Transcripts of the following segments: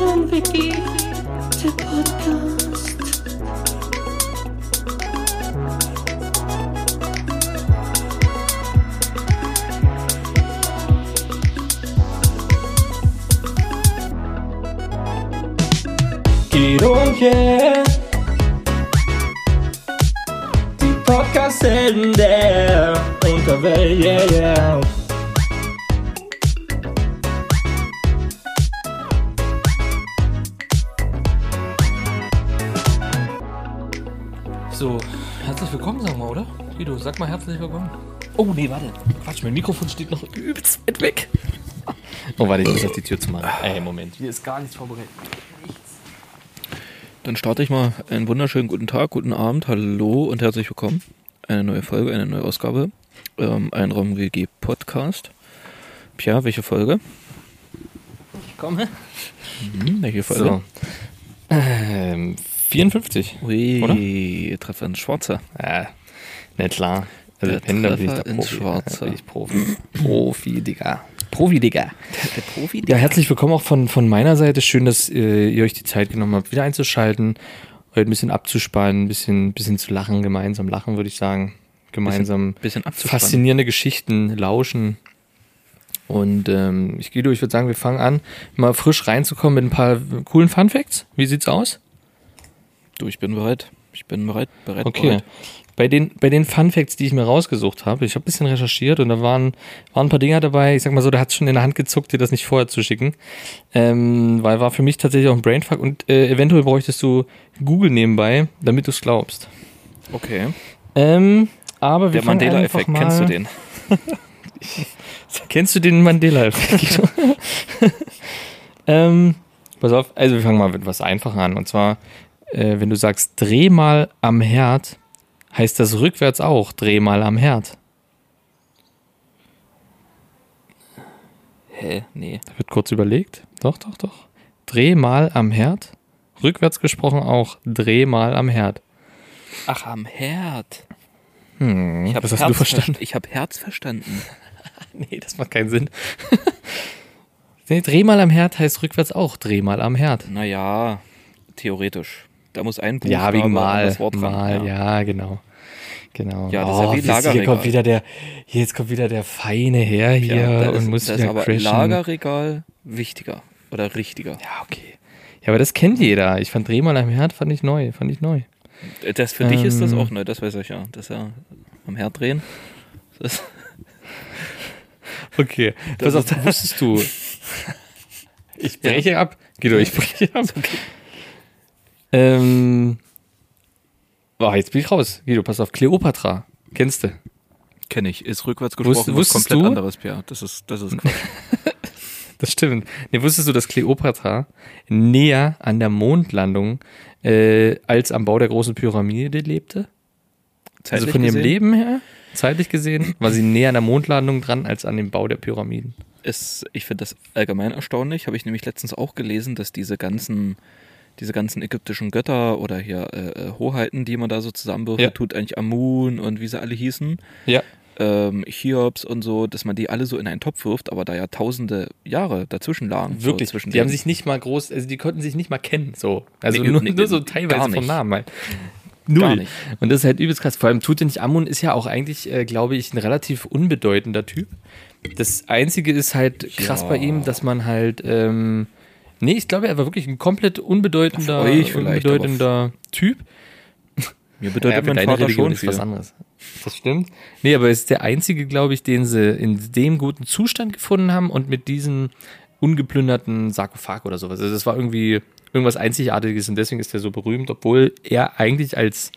und Vicky, der Podcast. Guido und yeah. Die Podcast-Helden der Unterwelt, yeah, yeah. Guido, sag mal herzlich willkommen. Oh, nee, warte. Quatsch, mein Mikrofon steht noch übelst weit weg. Oh, warte, ich muss auf die Tür zu machen. Ey, Moment. Hier ist gar nichts vorbereitet. Dann starte ich mal einen wunderschönen guten Tag, guten Abend, hallo und herzlich willkommen. Eine neue Folge, eine neue Ausgabe. Ähm, ein Raum WG Podcast. Pia, welche Folge? Ich komme. Hm, welche Folge? So. Ähm, 54. Ui, Oder? Treffer ins Schwarze. Ja, nicht klar. Also, Der wenn, dann bin ich ins Profi. Schwarze. Bin ich Profi. Profi, Digga. Profi, Digga. Der Profi, Ja, herzlich willkommen auch von, von meiner Seite. Schön, dass äh, ihr euch die Zeit genommen habt, wieder einzuschalten, heute ein bisschen abzuspannen, ein bisschen, bisschen zu lachen, gemeinsam lachen, würde ich sagen. Gemeinsam bisschen abzuspannen. faszinierende Geschichten lauschen. Und ähm, ich Guido, ich würde sagen, wir fangen an, mal frisch reinzukommen mit ein paar coolen Fun Facts. Wie sieht's aus? Du, ich bin bereit. Ich bin bereit, bereit, Okay. bereit. Bei den, bei den Fun Facts, die ich mir rausgesucht habe, ich habe ein bisschen recherchiert und da waren, waren ein paar Dinger dabei, ich sag mal so, da hat schon in der Hand gezuckt, dir das nicht vorher zu schicken. Ähm, weil war für mich tatsächlich auch ein Brainfuck und äh, eventuell bräuchtest du Google nebenbei, damit du es glaubst. Okay. Ähm, aber wir Der Mandela-Effekt, einfach kennst du den? Kennst du den Mandela-Effekt? ähm, pass auf, also wir fangen mal mit was Einfacher an. Und zwar, äh, wenn du sagst, dreh mal am Herd, heißt das rückwärts auch, dreh mal am Herd. Hä? Nee. Da wird kurz überlegt. Doch, doch, doch. Dreh mal am Herd. Rückwärts gesprochen auch, dreh mal am Herd. Ach, am Herd. Hm, Ich hab was hast Herz du verstanden? ver- Ich habe Herz verstanden. Nee, das macht keinen Sinn. nee, dreh mal am Herd heißt rückwärts auch, dreh mal am Herd. Naja, theoretisch. Da muss ein Buchstabe Ja, wegen mal. das Wort ran. mal, ja. genau. Genau. Ja, das ist ja wie wisst ihr, Hier Lagerregal. kommt wieder der, hier, jetzt kommt wieder der feine Herr hier Ja, und ist, muss da ist wieder aber crashen. Lagerregal wichtiger oder richtiger. Ja, okay. Ja, aber das kennt jeder. Ich fand Dreh mal am Herd, fand ich neu, fand ich neu. Das für dich ist das Ähm. auch neu, das weiß ich ja. Das ist ja am Herd drehen. Das Okay. Das ist- wusstest du? Ich breche ab. Guido, ich breche ab. Ähm. Oh, jetzt bin ich raus. Guido, pass auf. Kleopatra. Kennst du? kenne ich. Ist rückwärts Wusst- gesprochen wusstest komplett du? anderes, Pierre. Das ist, das ist Quatsch. Das stimmt. Nee, wusstest du, dass Kleopatra näher an der Mondlandung äh, als am Bau der großen Pyramide lebte? also Zeitlich von ihrem gesehen Leben her, zeitlich gesehen, war sie näher an der Mondlandung dran als an dem Bau der Pyramiden. Ist, ich finde das allgemein erstaunlich. Habe ich nämlich letztens auch gelesen, dass diese ganzen, diese ganzen ägyptischen Götter oder hier äh, äh, Hoheiten, die man da so zusammenwirft, Ja. tut eigentlich Amun und wie sie alle hießen, Ja. ähm, Hiobs und so, dass man die alle so in einen Topf wirft, aber da ja tausende Jahre dazwischen lagen. Wirklich. So die haben sich nicht mal groß, also die konnten sich nicht mal kennen, so. Also Nee, nur, nee, nur so teilweise vom nicht. Namen halt. Gar Null. nicht. Und das ist halt übelst krass. Vor allem Tutanchamun ist ja auch eigentlich, äh, glaube ich, ein relativ unbedeutender Typ. Das Einzige ist halt krass Ja. bei ihm, dass man halt, ähm, nee, ich glaube, er war wirklich ein komplett unbedeutender, unbedeutender Typ. Mir bedeutet für mein Vater Religion schon ist viel. was anderes. Das stimmt. Nee, aber er ist der einzige, glaube ich, den sie in dem guten Zustand gefunden haben und mit diesem ungeplünderten Sarkophag oder sowas. Also das war irgendwie irgendwas Einzigartiges und deswegen ist er so berühmt, obwohl er eigentlich als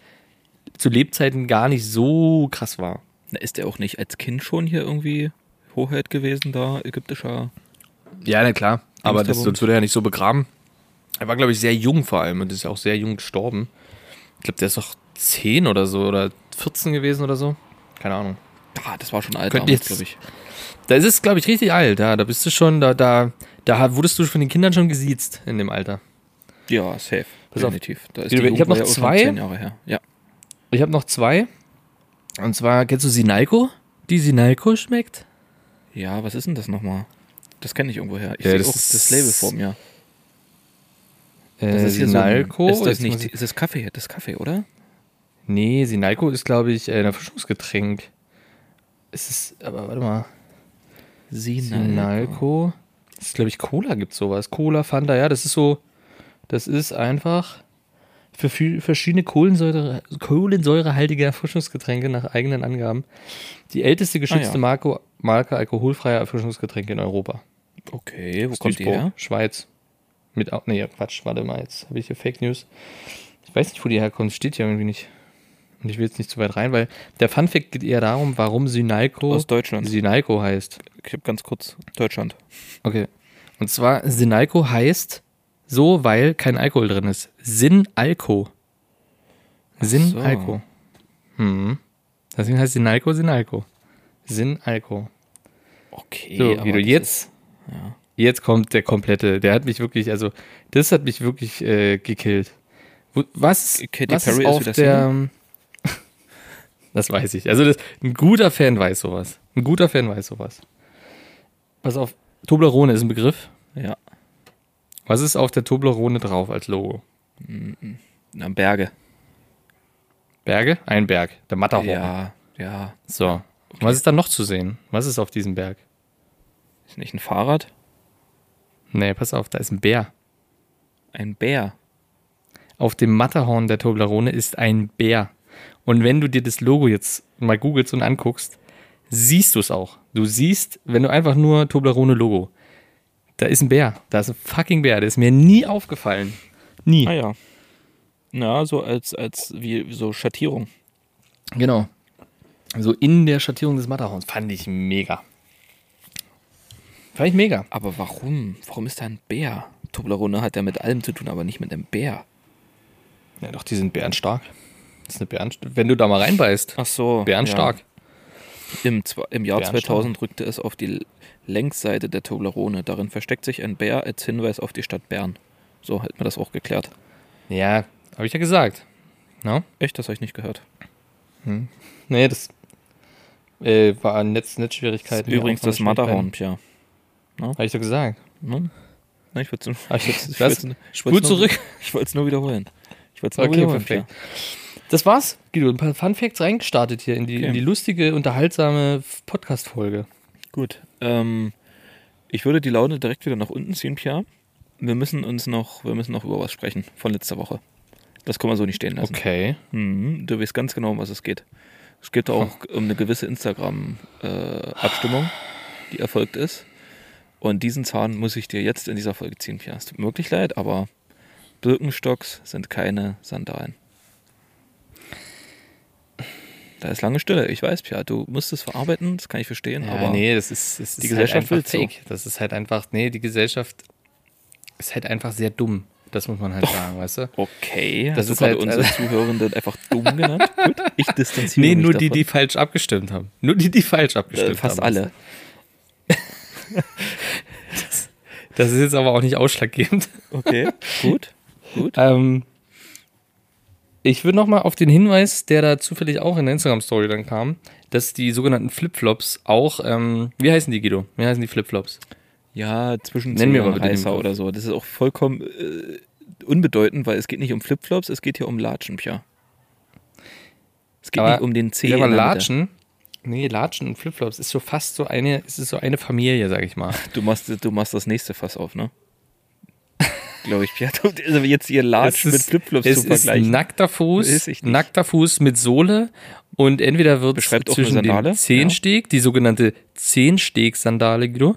zu Lebzeiten gar nicht so krass war. Na, Ist er auch nicht als Kind schon hier irgendwie Hoheit gewesen da, ägyptischer? Ja, na klar. Aber das, da sonst würde er ja nicht so begraben. Er war, glaube ich, sehr jung vor allem und ist ja auch sehr jung gestorben. Ich glaube, der ist doch 10 oder so oder 14 gewesen oder so. Keine Ahnung. Ah, das war schon alt damals, glaube ich. Da ist es, glaube ich, richtig alt. Ja, da bist du schon, da, da, da wurdest du von den Kindern schon gesiezt in dem Alter. Ja, safe. Pass auf. Definitiv. Ist Ich die hab Jugend noch zwei. zehn Jahre her. Ja. Ich habe noch zwei. Und zwar, kennst du Sinalco? Die Sinalco schmeckt? Ja, was ist denn das nochmal? Das kenne ich irgendwoher. Ich Ja, sehe das auch das Label vor mir. Äh, Das ist hier Sinalco. so ein, Ist das nicht, ich- ist das Kaffee? Das Kaffee, oder? Nee, Sinalco ist, glaube ich, ein Erfrischungsgetränk. Es ist, aber warte mal. Sinalco. Das ist, glaube ich, Cola gibt sowas. Cola, Fanta, ja, das ist so, das ist einfach für viel, verschiedene Kohlensäure, kohlensäurehaltige Erfrischungsgetränke nach eigenen Angaben. Die älteste geschützte Ah, ja. Marke, Marke alkoholfreier Erfrischungsgetränke in Europa. Okay, wo kommt die her? Schweiz. Mit, nee, Quatsch, warte mal, jetzt habe ich hier Fake News. Ich weiß nicht, wo die herkommt, steht hier irgendwie nicht. Und ich will jetzt nicht zu weit rein, weil der Fun Fact geht eher darum, warum Synalco Aus Deutschland. Synalco heißt. Ich habe ganz kurz Deutschland. Okay. Und zwar Synalco heißt so, weil kein Alkohol drin ist. Sinalco. Sinalco. Hm. Deswegen heißt Synalco Synalco. Sinalco. Okay, So, aber wie du jetzt. Ja. Jetzt kommt der komplette. Der hat mich wirklich, also, das hat mich wirklich äh, gekillt. Was, Katy was Perry ist ist auf wieder der. das weiß ich. Also, das, ein guter Fan weiß sowas. Ein guter Fan weiß sowas. Pass auf. Toblerone ist ein Begriff. Ist, ja, Was ist auf der Toblerone drauf als Logo? na, Berge. Berge? Ein Berg. Der Matterhorn. Ja, ja. So. Was ist da noch zu sehen? Was ist auf diesem Berg? Ist nicht ein Fahrrad? Nee, pass auf, da ist ein Bär. Ein Bär. Auf dem Matterhorn der Toblerone ist ein Bär. Und wenn du dir das Logo jetzt mal googelst und anguckst, siehst du es auch. Du siehst, wenn du einfach nur Toblerone Logo, da ist ein Bär. Da ist ein fucking Bär. Der ist mir nie aufgefallen. Nie. Ah ja. Na, so als, als wie so Schattierung. Genau. So in der Schattierung des Matterhorns. Fand ich mega. Fand ich mega. Aber warum? Warum ist da ein Bär? Toblerone hat ja mit allem zu tun, aber nicht mit einem Bär. Ja, doch, die sind bärenstark. Das ist eine Bären Wenn du da mal reinbeißt, Ach so. bärenstark. Ja. Im, Im Jahr Bärenstark. 2000 rückte es auf die Längsseite der Toblerone. Darin versteckt sich ein Bär als Hinweis auf die Stadt Bern. So hat mir das auch geklärt. Ja, habe ich ja gesagt. No? Echt, das habe ich nicht gehört. Nee, das äh, war ist Netzschwierigkeiten. übrigens das Matterhorn, Pia. Habe ich doch gesagt. Ne? Na, ich wollte es wollt's nur- zurück. Ich wollte es nur wiederholen. Ich wollte es nur Okay, wiederholen. perfekt. Das war's, Guido. Ein paar Fun Facts reingestartet hier in die, Okay. in die lustige, unterhaltsame Podcast-Folge. Gut. Ähm, ich würde die Laune direkt wieder nach unten ziehen, Pia. Wir müssen uns noch, wir müssen noch über was sprechen von letzter Woche. Das kann man so nicht stehen lassen. Okay. Mhm, du weißt ganz genau, um was es geht. Es geht auch um eine gewisse Instagram-Abstimmung, die erfolgt ist. Und diesen Zahn muss ich dir jetzt in dieser Folge ziehen, Pia. Es tut mir wirklich leid, aber Birkenstocks sind keine Sandalen. Da ist lange Stille. Ich weiß, Pia, du musst es verarbeiten, das kann ich verstehen, Ja, aber nee, das ist, das die ist Gesellschaft halt einfach will's so. fake. Das ist halt einfach, nee, die Gesellschaft ist halt einfach sehr dumm. Das muss man halt sagen, weißt du? okay. Das ist halt- unsere Zuhörenden einfach dumm genannt? Gut, ich distanziere Nee, mich nur die, davon. die falsch abgestimmt haben. Nur die, die falsch abgestimmt äh, fast haben. alle. Das ist jetzt aber auch nicht ausschlaggebend. Okay, gut, gut. Ähm, ich würde nochmal auf den Hinweis, der da zufällig auch in der Instagram-Story dann kam, dass die sogenannten Flipflops auch, ähm, wie heißen die, Guido? Wie heißen die Flipflops? Ja, zwischen Nenn mir mal heißer oder so. Das ist auch vollkommen äh, unbedeutend, weil es geht nicht um Flipflops, es geht hier um Latschen, Pia. Es geht Aber nicht um den der Mitte. Latschen, nee, Latschen und Flipflops ist so fast so eine, ist es so eine Familie, sag ich mal. Du machst, du machst das nächste Fass auf, ne? Glaube ich, Pia. Also jetzt ihr Latsch mit Flipflops es zu ist vergleichen. nackter Fuß, nicht. nackter Fuß mit Sohle und entweder wird es Beschreibt zwischen dem Zehensteg, die sogenannte Zehensteg-Sandale, Guido,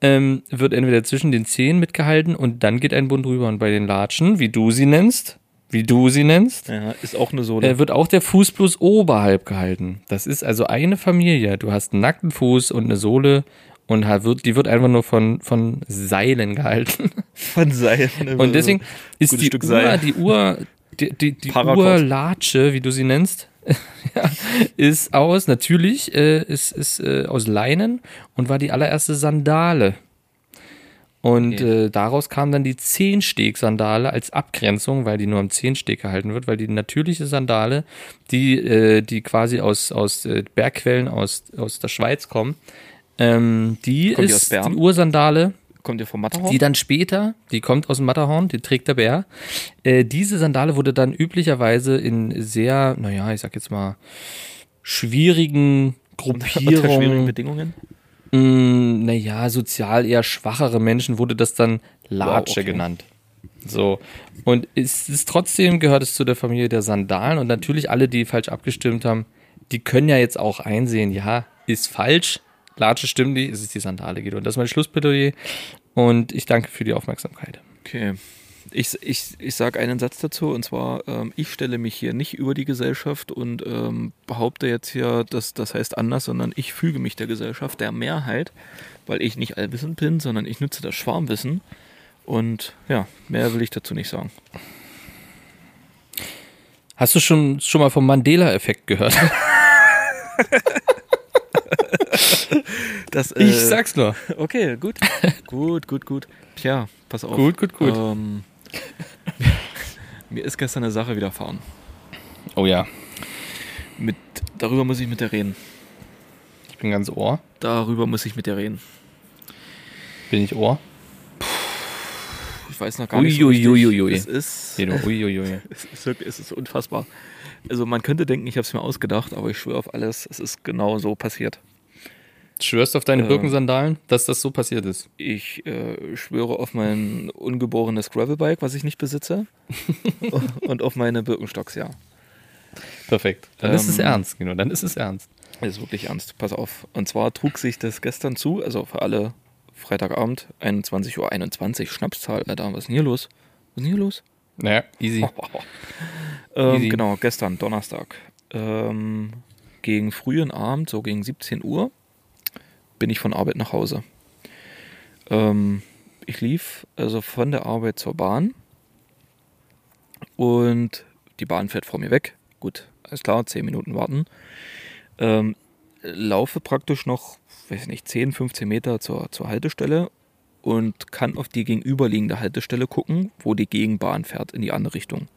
ähm, wird entweder zwischen den Zehen mitgehalten und dann geht ein Bund rüber. Und bei den Latschen, wie du sie nennst, wie du sie nennst, Ja, ist auch eine Sohle. äh, wird auch der Fuß bloß oberhalb gehalten. Das ist also eine Familie. Du hast einen nackten Fuß und eine Sohle und wird, die wird einfach nur von, von Seilen gehalten. von Seil. Und deswegen ist die Stück Uhr, Seil. die Uhr, die, die, die. Uhrlatsche, wie du sie nennst, ja, ist aus, natürlich, äh, ist, ist äh, aus Leinen und war die allererste Sandale. Und Okay. äh, daraus kam dann die Zehnsteg-Sandale als Abgrenzung, weil die nur am Zehnsteg gehalten wird, weil die natürliche Sandale, die, äh, die quasi aus, aus äh, Bergquellen aus, aus der Schweiz kommen, ähm, die Kommt die ist Bern? die Ursandale. Kommt ihr vom Matterhorn? die dann später, die kommt aus dem Matterhorn, die trägt der Bär. Äh, diese Sandale wurde dann üblicherweise in sehr, naja, ich sag jetzt mal, schwierigen Unter schwierigen Gruppierungen, Bedingungen? Mh, naja, sozial eher schwachere Menschen, wurde das dann Latsche okay. genannt. So. Und es ist trotzdem gehört es zu der Familie der Sandalen und natürlich alle, die falsch abgestimmt haben, die können ja jetzt auch einsehen, ja, ist falsch. Latsche stimmt nicht, es ist die Sandale, Guido. Und das ist mein Schlussplädoyer. Und ich danke für die Aufmerksamkeit. Okay. Ich, ich, ich sage einen Satz dazu und zwar, ähm, ich stelle mich hier nicht über die Gesellschaft und ähm, behaupte jetzt hier, dass das heißt anders, sondern ich füge mich der Gesellschaft, der Mehrheit, weil ich nicht allwissend bin, sondern ich nutze das Schwarmwissen. Und ja, mehr will ich dazu nicht sagen. Hast du schon, schon mal vom Mandela-Effekt gehört? Das, Ich äh, sag's nur. Okay, gut. gut, gut, gut. Tja, pass auf. Gut, gut, gut. Ähm, mir ist gestern eine Sache widerfahren. Oh ja, Mit, darüber muss ich mit dir reden. ich bin ganz Ohr. Darüber muss ich mit dir reden. Bin ich Ohr? Ich weiß noch gar nicht so Uiuiuiui. richtig. Es ist, uiuiui. es ist wirklich, es ist unfassbar. Also man könnte denken, ich habe es mir ausgedacht, aber ich schwöre auf alles, es ist genau so passiert. Schwörst du auf deine. Birkensandalen, dass das so passiert ist? Ich äh, schwöre auf mein ungeborenes Gravelbike, was ich nicht besitze. und auf meine Birkenstocks, ja. Perfekt. Dann ist es Ähm, ernst, Guido. Dann ist es ernst. Ist wirklich ernst. Pass auf. Und zwar trug sich das gestern zu, also für alle Freitagabend, 21.21 Uhr, 21, Schnapszahl, Alter, was ist denn hier los? Was ist denn hier los? Naja, easy. Ähm, Easy. genau, gestern, Donnerstag. Ähm, gegen frühen Abend, so gegen 17 Uhr, bin ich von Arbeit nach Hause. Ähm, ich lief also von der Arbeit zur Bahn und die Bahn fährt vor mir weg. Gut, alles klar, 10 Minuten warten. Ähm, laufe praktisch noch, weiß nicht, 10, 15 Meter zur, zur Haltestelle und kann auf die gegenüberliegende Haltestelle gucken, wo die Gegenbahn fährt in die andere Richtung.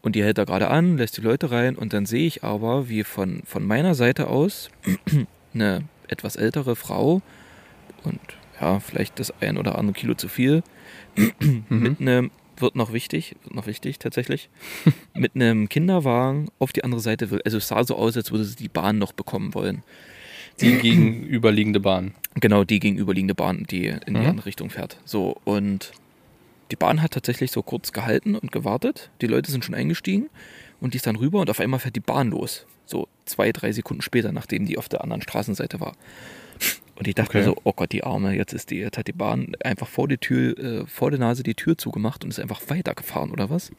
Und die hält da gerade an, lässt die Leute rein und dann sehe ich aber, wie von, von meiner Seite aus eine etwas ältere Frau und ja, vielleicht das ein oder andere Kilo zu viel, mit einem, wird noch wichtig, wird noch wichtig tatsächlich, mit einem Kinderwagen auf die andere Seite will. Also es sah so aus, als würde sie die Bahn noch bekommen wollen. Die gegenüberliegende Bahn. Genau, die gegenüberliegende Bahn, die in die Mhm. andere Richtung fährt. So, und die Bahn hat tatsächlich so kurz gehalten und gewartet. Die Leute sind schon eingestiegen und die ist dann rüber und auf einmal fährt die Bahn los. So zwei, drei Sekunden später, nachdem die auf der anderen Straßenseite war. Und ich dachte Okay. mir so, oh Gott, die Arme, jetzt ist die, jetzt hat die Bahn einfach vor die Tür, äh, vor der Nase die Tür zugemacht und ist einfach weitergefahren, oder was?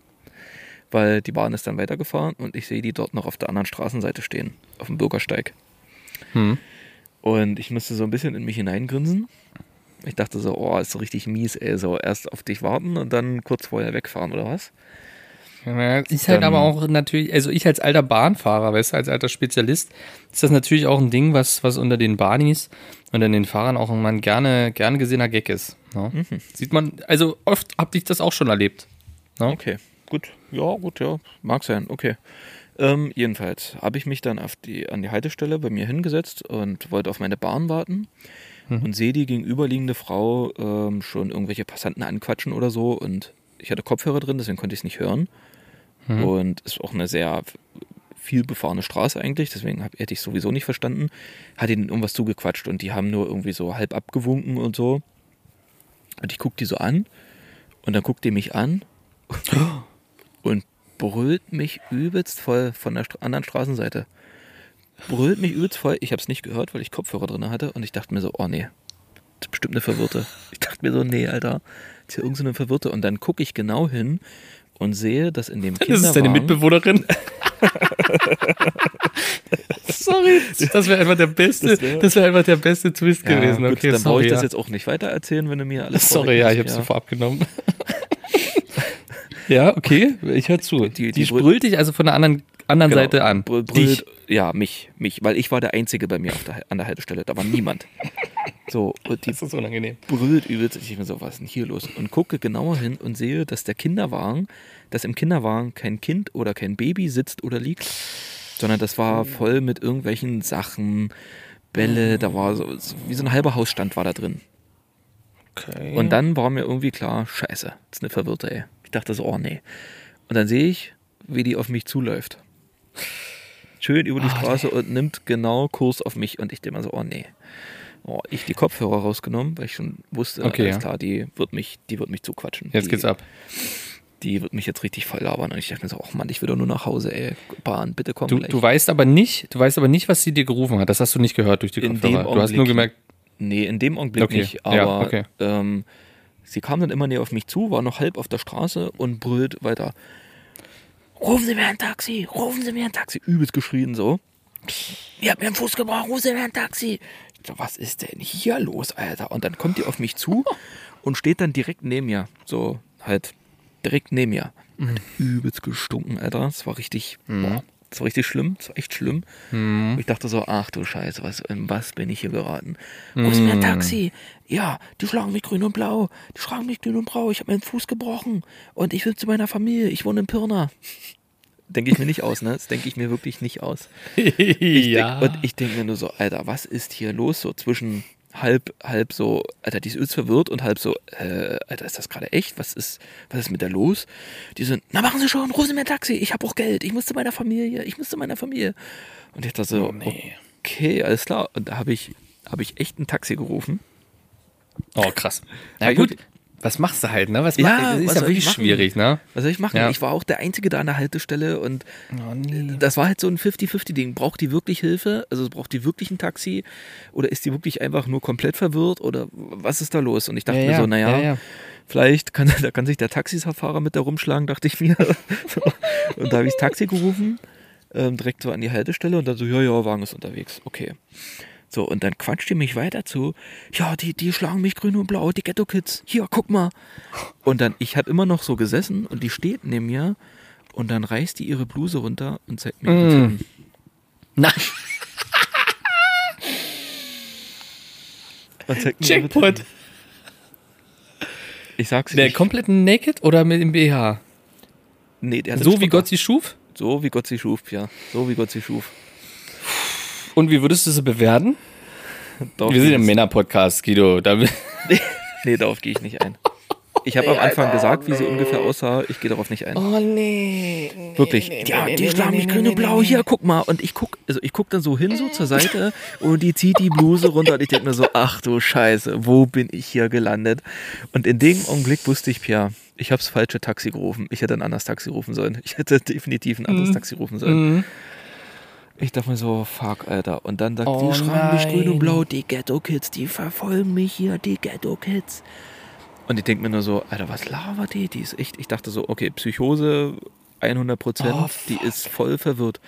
Weil die Bahn ist dann weitergefahren und ich sehe die dort noch auf der anderen Straßenseite stehen, auf dem Bürgersteig. Hm. Und ich musste so ein bisschen in mich hineingrinsen. Ich dachte so, oh, ist so richtig mies, ey. So erst auf dich warten und dann kurz vorher wegfahren, oder was? Ist halt aber auch natürlich, also ich als alter Bahnfahrer, weißt du, als alter Spezialist, ist das natürlich auch ein Ding, was, was unter den Bahnis und an den Fahrern auch ein gerne, gerne gesehener Gag ist. Ne? Mhm. Sieht man, also oft hab ich das auch schon erlebt. Ne? Okay, gut. Ja, gut, ja. Mag sein, okay. Ähm, jedenfalls habe ich mich dann auf die, an die Haltestelle bei mir hingesetzt und wollte auf meine Bahn warten und sehe die gegenüberliegende Frau ähm, schon irgendwelche Passanten anquatschen oder so und ich hatte Kopfhörer drin, deswegen konnte ich es nicht hören. Und ist auch eine sehr viel befahrene Straße eigentlich, deswegen hab, hätte ich sowieso nicht verstanden. Hat ihnen irgendwas zugequatscht und die haben nur irgendwie so halb abgewunken und so. Und ich guck die so an und dann guckt die mich an und brüllt mich übelst voll von der anderen Straßenseite. Brüllt mich übelst voll. Ich habe es nicht gehört, weil ich Kopfhörer drin hatte und ich dachte mir so, oh nee, das ist bestimmt eine Verwirrte. Ich dachte mir so, nee, Alter, das ist hier irgendeine so Verwirrte. Und dann gucke ich genau hin und sehe, dass in dem Das ist deine Kinderwagen... Mitbewohnerin. sorry. Das wäre einfach der beste, Das wär- das wäre einfach der beste Twist Ja, gewesen. gut, Okay, dann brauche sorry. ich das ja. jetzt auch nicht weiter erzählen, wenn du mir alles Sorry, ja, ich habe es sofort abgenommen. ja, okay, ich höre zu. Die- Die, die sprüht dich also von der anderen, anderen Genau, Seite an. brüll- Dich. brüllt, ja, mich, mich, weil ich war der Einzige bei mir der, an der Haltestelle, da war niemand. So, und die Das ist unangenehm. brüllt übelst. Ich mir so, was ist denn hier los? Und gucke genauer hin und sehe, dass der Kinderwagen, dass im Kinderwagen kein Kind oder kein Baby sitzt oder liegt, sondern das war voll mit irgendwelchen Sachen, Bälle, da war so, wie so ein halber Hausstand war da drin. Okay. Und dann war mir irgendwie klar, scheiße, das ist eine Verwirrte, ey. Ich dachte so, oh nee. Und dann sehe ich, wie die auf mich zuläuft. Schön über die Straße und nimmt genau Kurs auf mich. Und ich denke mal so, oh nee. Oh, ich die Kopfhörer rausgenommen, weil ich schon wusste, Okay, alles ja. klar, die wird mich, die wird mich zuquatschen. Jetzt die, geht's ab. Die wird mich jetzt richtig voll labern. Und ich dachte mir so, ach Mann, ich will doch nur nach Hause, ey. Bahn, bitte komm Du, gleich. du weißt aber nicht, du weißt aber nicht, was sie dir gerufen hat. Das hast du nicht gehört durch die In Kopfhörer. Du hast nur gemerkt, Nee, in dem Augenblick Okay, nicht. ja, Aber okay. ähm, sie kam dann immer näher auf mich zu, war noch halb auf der Straße und brüllt weiter. Rufen Sie mir ein Taxi, rufen Sie mir ein Taxi. Übelst geschrien so. Ihr habt mir einen Fuß gebrochen, rufen Sie mir ein Taxi. So, was ist denn hier los, Alter? Und dann kommt die auf mich zu und steht dann direkt neben mir. So, halt direkt neben mir. Hat übelst gestunken, Alter. Es war richtig, boah, es war richtig schlimm. Es war echt schlimm. Und Ich dachte so, ach du Scheiße, was, in was bin ich hier geraten? Wo ist mir ein Taxi? Ja, die schlagen mich grün und blau. Die schlagen mich grün und blau. Ich habe meinen Fuß gebrochen. Und ich will zu meiner Familie. Ich wohne in Pirna. Denke ich mir nicht aus, ne? Das denke ich mir wirklich nicht aus. Ich ja. Denk, und ich denke mir nur so, Alter, was ist hier los? So zwischen halb, halb so, Alter, die ist übelst verwirrt und halb so, äh, Alter, ist das gerade echt? Was ist, was ist mit der los? Die sind, na machen Sie schon, rufen Sie mir ein Taxi, ich habe auch Geld, ich muss zu meiner Familie, ich muss zu meiner Familie. Und ich dachte so, okay, alles klar. Und da habe ich, habe ich echt ein Taxi gerufen. oh, krass. Na Ja, gut. Was machst du halt, ne? Was Ja, mach, das ist ja wirklich schwierig, ne? Was soll ich machen? Ja. Ich war auch der Einzige da an der Haltestelle und Oh, nee. das war halt so ein 50-50-Ding. Braucht die wirklich Hilfe? Also braucht die wirklich ein Taxi? Oder ist die wirklich einfach nur komplett verwirrt? Oder was ist da los? Und ich dachte Ja, mir so, naja, ja, vielleicht kann, da kann sich der Taxifahrer mit da rumschlagen, dachte ich mir. Und da habe ich das Taxi gerufen, ähm, direkt so an die Haltestelle und dann so, ja, ja, Wagen ist unterwegs. Okay. So, und dann quatscht die mich weiter zu, ja, die, die schlagen mich grün und blau, die Ghetto-Kids, hier, guck mal. Und dann, ich habe immer noch so gesessen und die steht neben mir und dann reißt die ihre Bluse runter und zeigt mir Mm. Titten. Na, Und zeigt mir ihre Jackpot. Titten. Ich sag's Der nicht. komplett naked oder mit dem BH? nee, der So wie Gott sie schuf? So wie Gott sie schuf, ja. So wie Gott sie schuf. Und wie würdest du sie bewerten? Darauf Wir sind im Männer-Podcast, Guido. Da, Nee, darauf gehe ich nicht ein. Ich habe am Anfang gesagt, wie sie ungefähr aussah. Ich gehe darauf nicht ein. oh nee. Wirklich. ja, die schlagen mich grün und blau. Hier, guck mal. Und ich guck, also ich guck dann so hin, so zur Seite und die zieht die Bluse runter und ich denke mir so, ach du Scheiße, wo bin ich hier gelandet? Und in dem Augenblick wusste ich, Pia, ich habe das falsche Taxi gerufen. Ich hätte ein anderes Taxi rufen sollen. Ich hätte definitiv ein anderes Taxi rufen sollen. Mhm. Ich dachte mir so, fuck, Alter. Und dann sagt Oh die schlagen mich grün und blau, die Ghetto-Kids, die verfolgen mich hier, die Ghetto-Kids. Und ich denke mir nur so, Alter, was labert die? Die ist echt, ich dachte so, okay, Psychose 100 Prozent, Oh, die ist voll verwirrt.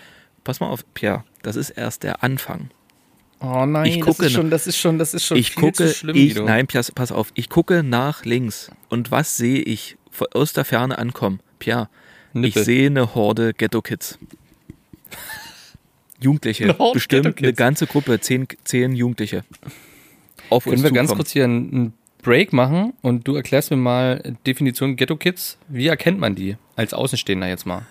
Pass mal auf, Pierre, das ist erst der Anfang. Oh nein, Ich das, gucke ist schon, das ist schon, das ist schon Ich viel gucke, zu schlimm, ich, nein, Pierre, pass auf, ich gucke nach links. Und was sehe ich aus der Ferne ankommen? Pierre, Nippel. ich sehe eine Horde Ghetto-Kids. Jugendliche, Horde bestimmt eine ganze Gruppe, zehn, zehn Jugendliche. Auf Können uns wir ganz zukommen. kurz hier einen Break machen und du erklärst mir mal Definition Ghetto Kids. Wie erkennt man die als Außenstehender jetzt mal?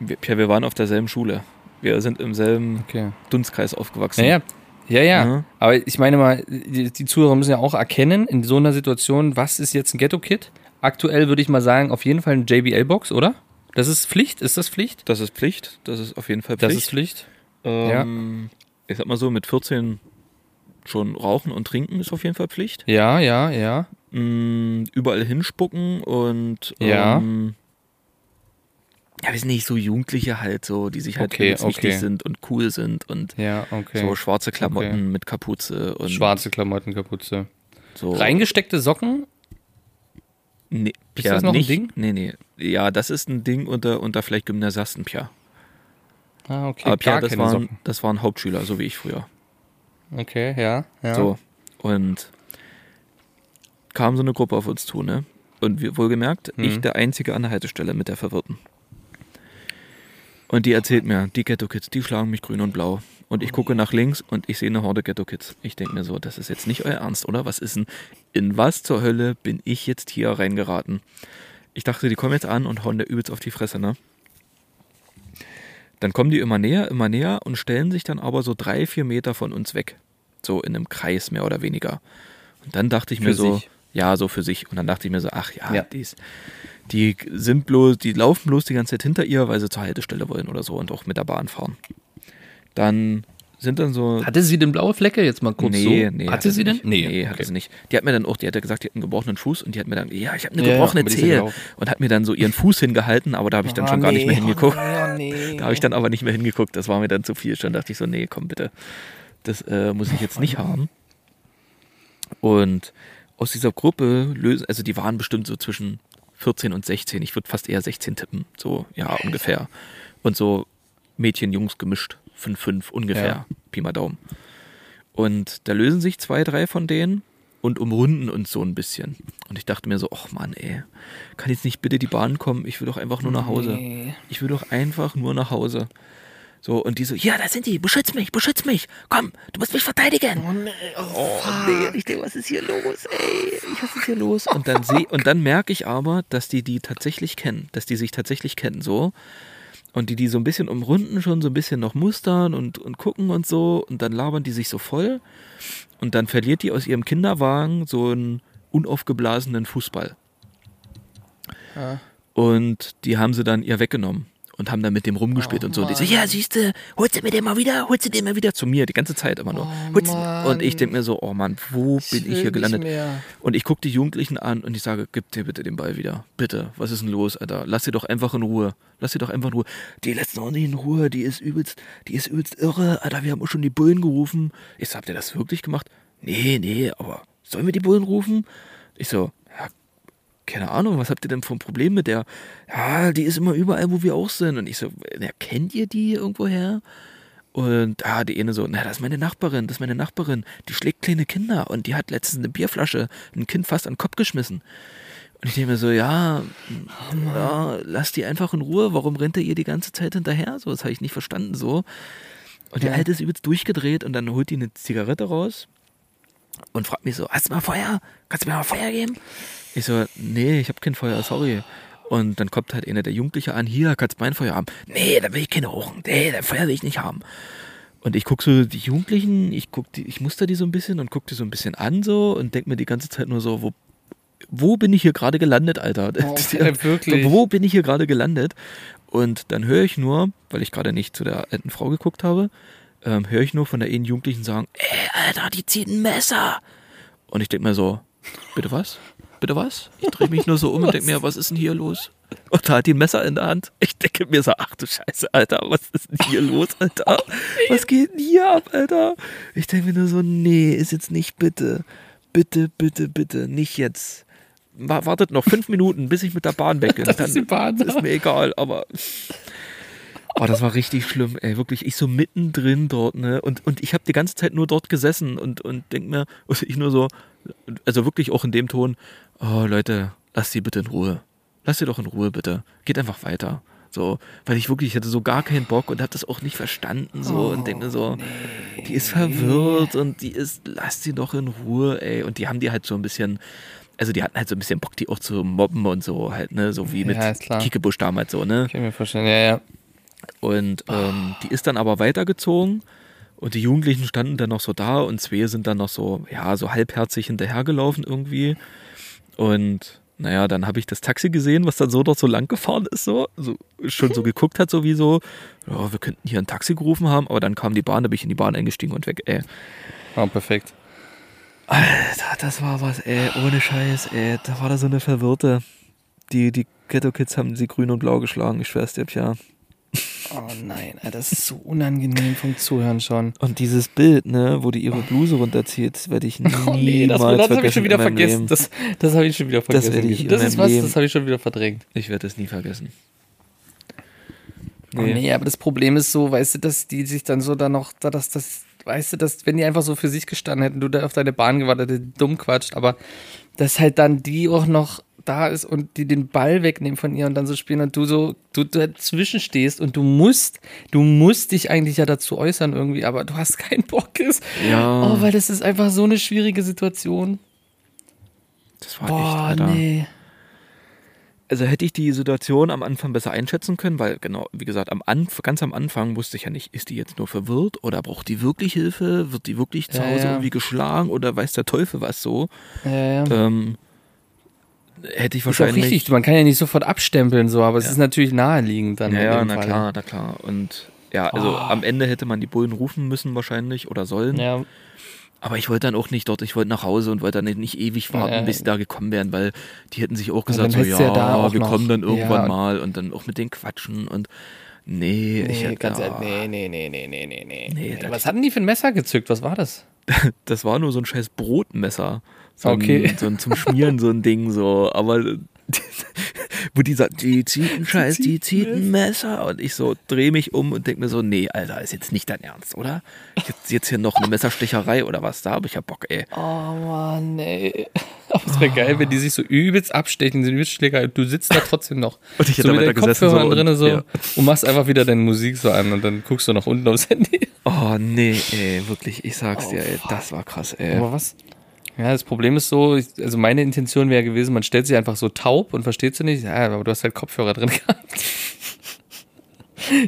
Wir, Pierre, wir waren auf derselben Schule. Wir sind im selben Okay. Dunstkreis aufgewachsen. Naja, ja, ja. Mhm. Aber ich meine mal, die, die Zuhörer müssen ja auch erkennen, in so einer Situation, was ist jetzt ein Ghetto-Kid? Aktuell würde ich mal sagen, auf jeden Fall eine JBL-Box, oder? Das ist Pflicht? Ist das Pflicht? Das ist Pflicht. Das ist auf jeden Fall Das Pflicht. ist Pflicht. ähm, Ich sag mal so, mit 14 schon rauchen und trinken ist auf jeden Fall Pflicht. Ja, ja, ja. Mm, überall hinspucken und Ja. ähm, ja, wir sind nicht so Jugendliche halt so, die sich halt Okay, übelst wichtig okay. sind und cool sind und Ja, okay. so schwarze Klamotten Okay. mit Kapuze und Schwarze Klamotten, Kapuze. so. Reingesteckte Socken? Nee, Ist das noch ein nicht. Ding? Nee, nee. Ja, das ist ein Ding unter, unter vielleicht Gymnasiasten, Pia. Ah, okay. Aber Pia, das waren, das waren Hauptschüler, so wie ich früher. Okay, ja. ja. So. Und kam so eine Gruppe auf uns zu, ne? Und wir, wohlgemerkt, Mhm. ich der Einzige an der Haltestelle mit der Verwirrten. Und die erzählt mir, die Ghetto Kids, die schlagen mich grün und blau. Und ich gucke nach links und ich sehe eine Horde Ghetto Kids. Ich denke mir so, das ist jetzt nicht euer Ernst, oder? Was ist denn, in was zur Hölle bin ich jetzt hier reingeraten? Ich dachte, die kommen jetzt an und hauen der übelst auf die Fresse, ne? Dann kommen die immer näher, immer näher und stellen sich dann aber so drei, vier Meter von uns weg. So in einem Kreis mehr oder weniger. Und dann dachte ich mir Für so, sich. ja, so für sich. Und dann dachte ich mir so, ach ja, Ja. Die, ist, die sind bloß, die laufen bloß die ganze Zeit hinter ihr, weil sie zur Haltestelle wollen oder so und auch mit der Bahn fahren. Dann sind dann so. Hatte sie denn blaue Flecke jetzt mal kurz nee, so? nee, hatte sie denn? nicht. Nee, hatte sie nicht. Die hat mir dann auch, die hat ja gesagt, die hat einen gebrochenen Fuß und die hat mir dann, ja, ich habe eine Ja, gebrochene ja Zehe und hat mir dann so ihren Fuß hingehalten, aber da habe ich dann schon gar nicht mehr hingeguckt. Oh, nee. Da habe ich dann aber nicht mehr hingeguckt. Das war mir dann zu viel. Schon dachte ich so, nee, komm bitte. Das äh, muss ich jetzt nicht haben. Und aus dieser Gruppe lösen, also die waren bestimmt so zwischen 14 und 16. Ich würde fast eher 16 tippen. So, ja, ungefähr. Und so Mädchen, Jungs gemischt. 5, 5 ungefähr. Ja. Pi mal Daumen. Und da lösen sich zwei, drei von denen und umrunden uns so ein bisschen. Und ich dachte mir so, ach Mann, ey, kann jetzt nicht bitte die Bahn kommen? Ich will doch einfach nur nach Hause. Nee. Ich will doch einfach nur nach Hause. So, und die so, ja, da sind die, beschütz mich, beschütz mich, komm, du musst mich verteidigen. Oh nee, oh, nee. ich denke, was ist hier los, ey, was ist hier los? Und dann seh, und dann merke ich aber, dass die die tatsächlich kennen, dass die sich tatsächlich kennen, so. Und die die so ein bisschen umrunden, schon so ein bisschen noch mustern und, und gucken und so. Und dann labern die sich so voll. Und dann verliert die aus ihrem Kinderwagen so einen unaufgeblasenen Fußball. Ja. Und die haben sie dann ihr weggenommen und haben dann mit dem rumgespielt und so. Und die so, ja, siehste, holst du mir den mal wieder, holst du den mal wieder zu mir, die ganze Zeit immer nur. Du- und ich denke mir so, oh Mann, wo bin ich hier gelandet? Und ich gucke die Jugendlichen an und ich sage, gib dir bitte den Ball wieder. Bitte, was ist denn los, Alter? Lass sie doch einfach in Ruhe. Lass sie doch einfach in Ruhe. Die lässt noch nicht in Ruhe, die ist übelst, die ist übelst irre. Alter, wir haben auch schon die Bullen gerufen. Ich so, habt ihr das wirklich gemacht? Nee, nee, aber sollen wir die Bullen rufen? Ich so, keine Ahnung, was habt ihr denn für ein Problem mit der? Ja, die ist immer überall, wo wir auch sind. Und ich so, na, kennt ihr die irgendwoher? Und ah, die eine so, na, das ist meine Nachbarin, das ist meine Nachbarin, die schlägt kleine Kinder und die hat letztens eine Bierflasche, ein Kind fast an den Kopf geschmissen. Und ich denke mir so, ja, ja, lass die einfach in Ruhe, warum rennt er ihr die ganze Zeit hinterher? So, das habe ich nicht verstanden so. Und die Ja. Alte ist übelst durchgedreht und dann holt die eine Zigarette raus und fragt mich so, hast du mal Feuer? Kannst du mir mal Feuer geben? Ich so, nee, ich habe kein Feuer, sorry. Und dann kommt halt einer der Jugendliche an, hier, kannst du mein Feuer haben? Nee, da will ich keine hochen. Nee, das Feuer will ich nicht haben. Und ich guck so die Jugendlichen, ich guck die, ich muster die so ein bisschen und guck die so ein bisschen an so und denk mir die ganze Zeit nur so, wo, wo bin ich hier gerade gelandet, Alter? Oh, ey, wirklich? Wo bin ich hier gerade gelandet? Und dann höre ich nur, weil ich gerade nicht zu der alten Frau geguckt habe, ähm, höre ich nur von der einen Jugendlichen sagen, ey, Alter, die zieht ein Messer. Und ich denk mir so, bitte was? Bitte was? Ich drehe mich nur so um und denke mir, was ist denn hier los? Und da hat die Messer in der Hand. Ich denke mir so, ach du Scheiße, Alter, was ist denn hier los, Alter? Was geht denn hier ab, Alter? Ich denke mir nur so, nee, ist jetzt nicht bitte. Bitte, bitte, bitte, nicht jetzt. Wa- Wartet noch fünf Minuten, bis ich mit der Bahn weg bin. Das ist die Bahn da. ist mir egal, aber. Oh, das war richtig schlimm, ey, wirklich. Ich so mittendrin dort, ne? Und, und ich habe die ganze Zeit nur dort gesessen und, und denk mir, und ich nur so, also wirklich auch in dem Ton, oh Leute, lasst sie bitte in Ruhe. Lasst sie doch in Ruhe, bitte. Geht einfach weiter. So, weil ich wirklich, ich hatte so gar keinen Bock und hab das auch nicht verstanden, so, und denke mir so, die ist verwirrt und die ist, lasst sie doch in Ruhe, ey. Und die haben die halt so ein bisschen, also die hatten halt so ein bisschen Bock, die auch zu mobben und so halt, ne, so wie mit Ja, damals so, ne. Kann ich mir vorstellen, ja, ja. Und ähm, die ist dann aber weitergezogen und die Jugendlichen standen dann noch so da und zwei sind dann noch so, ja, so halbherzig hinterhergelaufen irgendwie. Und naja, dann habe ich das Taxi gesehen, was dann so dort so lang gefahren ist, so, so schon so geguckt hat, sowieso. Ja, wir könnten hier ein Taxi gerufen haben, aber dann kam die Bahn, da bin ich in die Bahn eingestiegen und weg, ey. Oh, perfekt. Alter, das war was, ey, ohne Scheiß, ey. Da war da so eine Verwirrte. Die, die Ghetto Kids haben sie grün und blau geschlagen, ich schwör's dir, ja. Oh nein, das ist so unangenehm vom Zuhören schon. Und dieses Bild, ne, wo die ihre Bluse runterzieht, werde ich niemals Oh nee, das, das habe ich schon wieder vergessen. Das, das habe ich schon wieder vergessen. werde ich das ist was, Leben- das habe ich schon wieder verdrängt. Ich werde es nie vergessen. Oh nee, aber das Problem ist so, weißt du, dass die sich dann so da noch, da dass das, weißt du, dass wenn die einfach so für sich gestanden hätten, du da auf deine Bahn gewartet, dumm quatscht, aber dass halt dann die auch noch da ist und die den Ball wegnehmen von ihr und dann so spielen und du so, du dazwischen stehst und du musst, du musst dich eigentlich ja dazu äußern irgendwie, aber du hast keinen Bock ist. Ja. Oh, weil das ist einfach so eine schwierige Situation. Das war Boah, echt, Alter. nee. also hätte ich die Situation am Anfang besser einschätzen können, weil genau, wie gesagt, am Anf ganz am Anfang wusste ich ja nicht, ist die jetzt nur verwirrt oder braucht die wirklich Hilfe? Wird die wirklich zu Ja, Hause ja. irgendwie geschlagen oder weiß der Teufel was so? Ja, ja. Ähm, hätte ich Ist auch wahrscheinlich. richtig, man kann ja nicht sofort abstempeln, so, aber es Ja. ist natürlich naheliegend dann. Ja, ja, na Fall. klar, na klar. Und ja, also Oh. am Ende hätte man die Bullen rufen müssen wahrscheinlich oder sollen. Ja, Aber ich wollte dann auch nicht dort, ich wollte nach Hause und wollte dann nicht, nicht ewig warten, Ja. bis sie da gekommen wären, weil die hätten sich auch gesagt, so ja, ja wir noch- kommen dann irgendwann mal und dann auch mit denen quatschen und nee, ich nee, hätte, ganz ehrlich, nee, nee, nee, nee, nee, nee, nee. Nee, Was hatten die für ein Messer gezückt? Was war das? das war nur so ein scheiß Brotmesser. So Okay. Ein, so ein zum Schmieren so ein Ding so, aber wo die sagt, die zieht ein Scheiß, die zieht ein Messer und ich so drehe mich um und denke mir so, nee, Alter, ist jetzt nicht dein Ernst, oder? Jetzt, jetzt hier noch eine Messerstecherei oder was? Da habe ich ja Bock, ey. Oh Mann, ey. Aber es wäre geil, wenn die sich so übelst abstechen, diese übelst Schläger, du sitzt da trotzdem noch. Und ich hätte so mit den gesessen, so, und- drin so ja. und machst einfach wieder deine Musik so an und dann guckst du nach unten aufs Handy. Oh nee, ey, wirklich, ich sag's Oh, dir, ey, fuck. das war krass, ey. Aber was? Ja, das Problem ist so, ich, also meine Intention wäre gewesen, man stellt sich einfach so taub und versteht sie nicht. Ja, aber du hast halt Kopfhörer drin gehabt.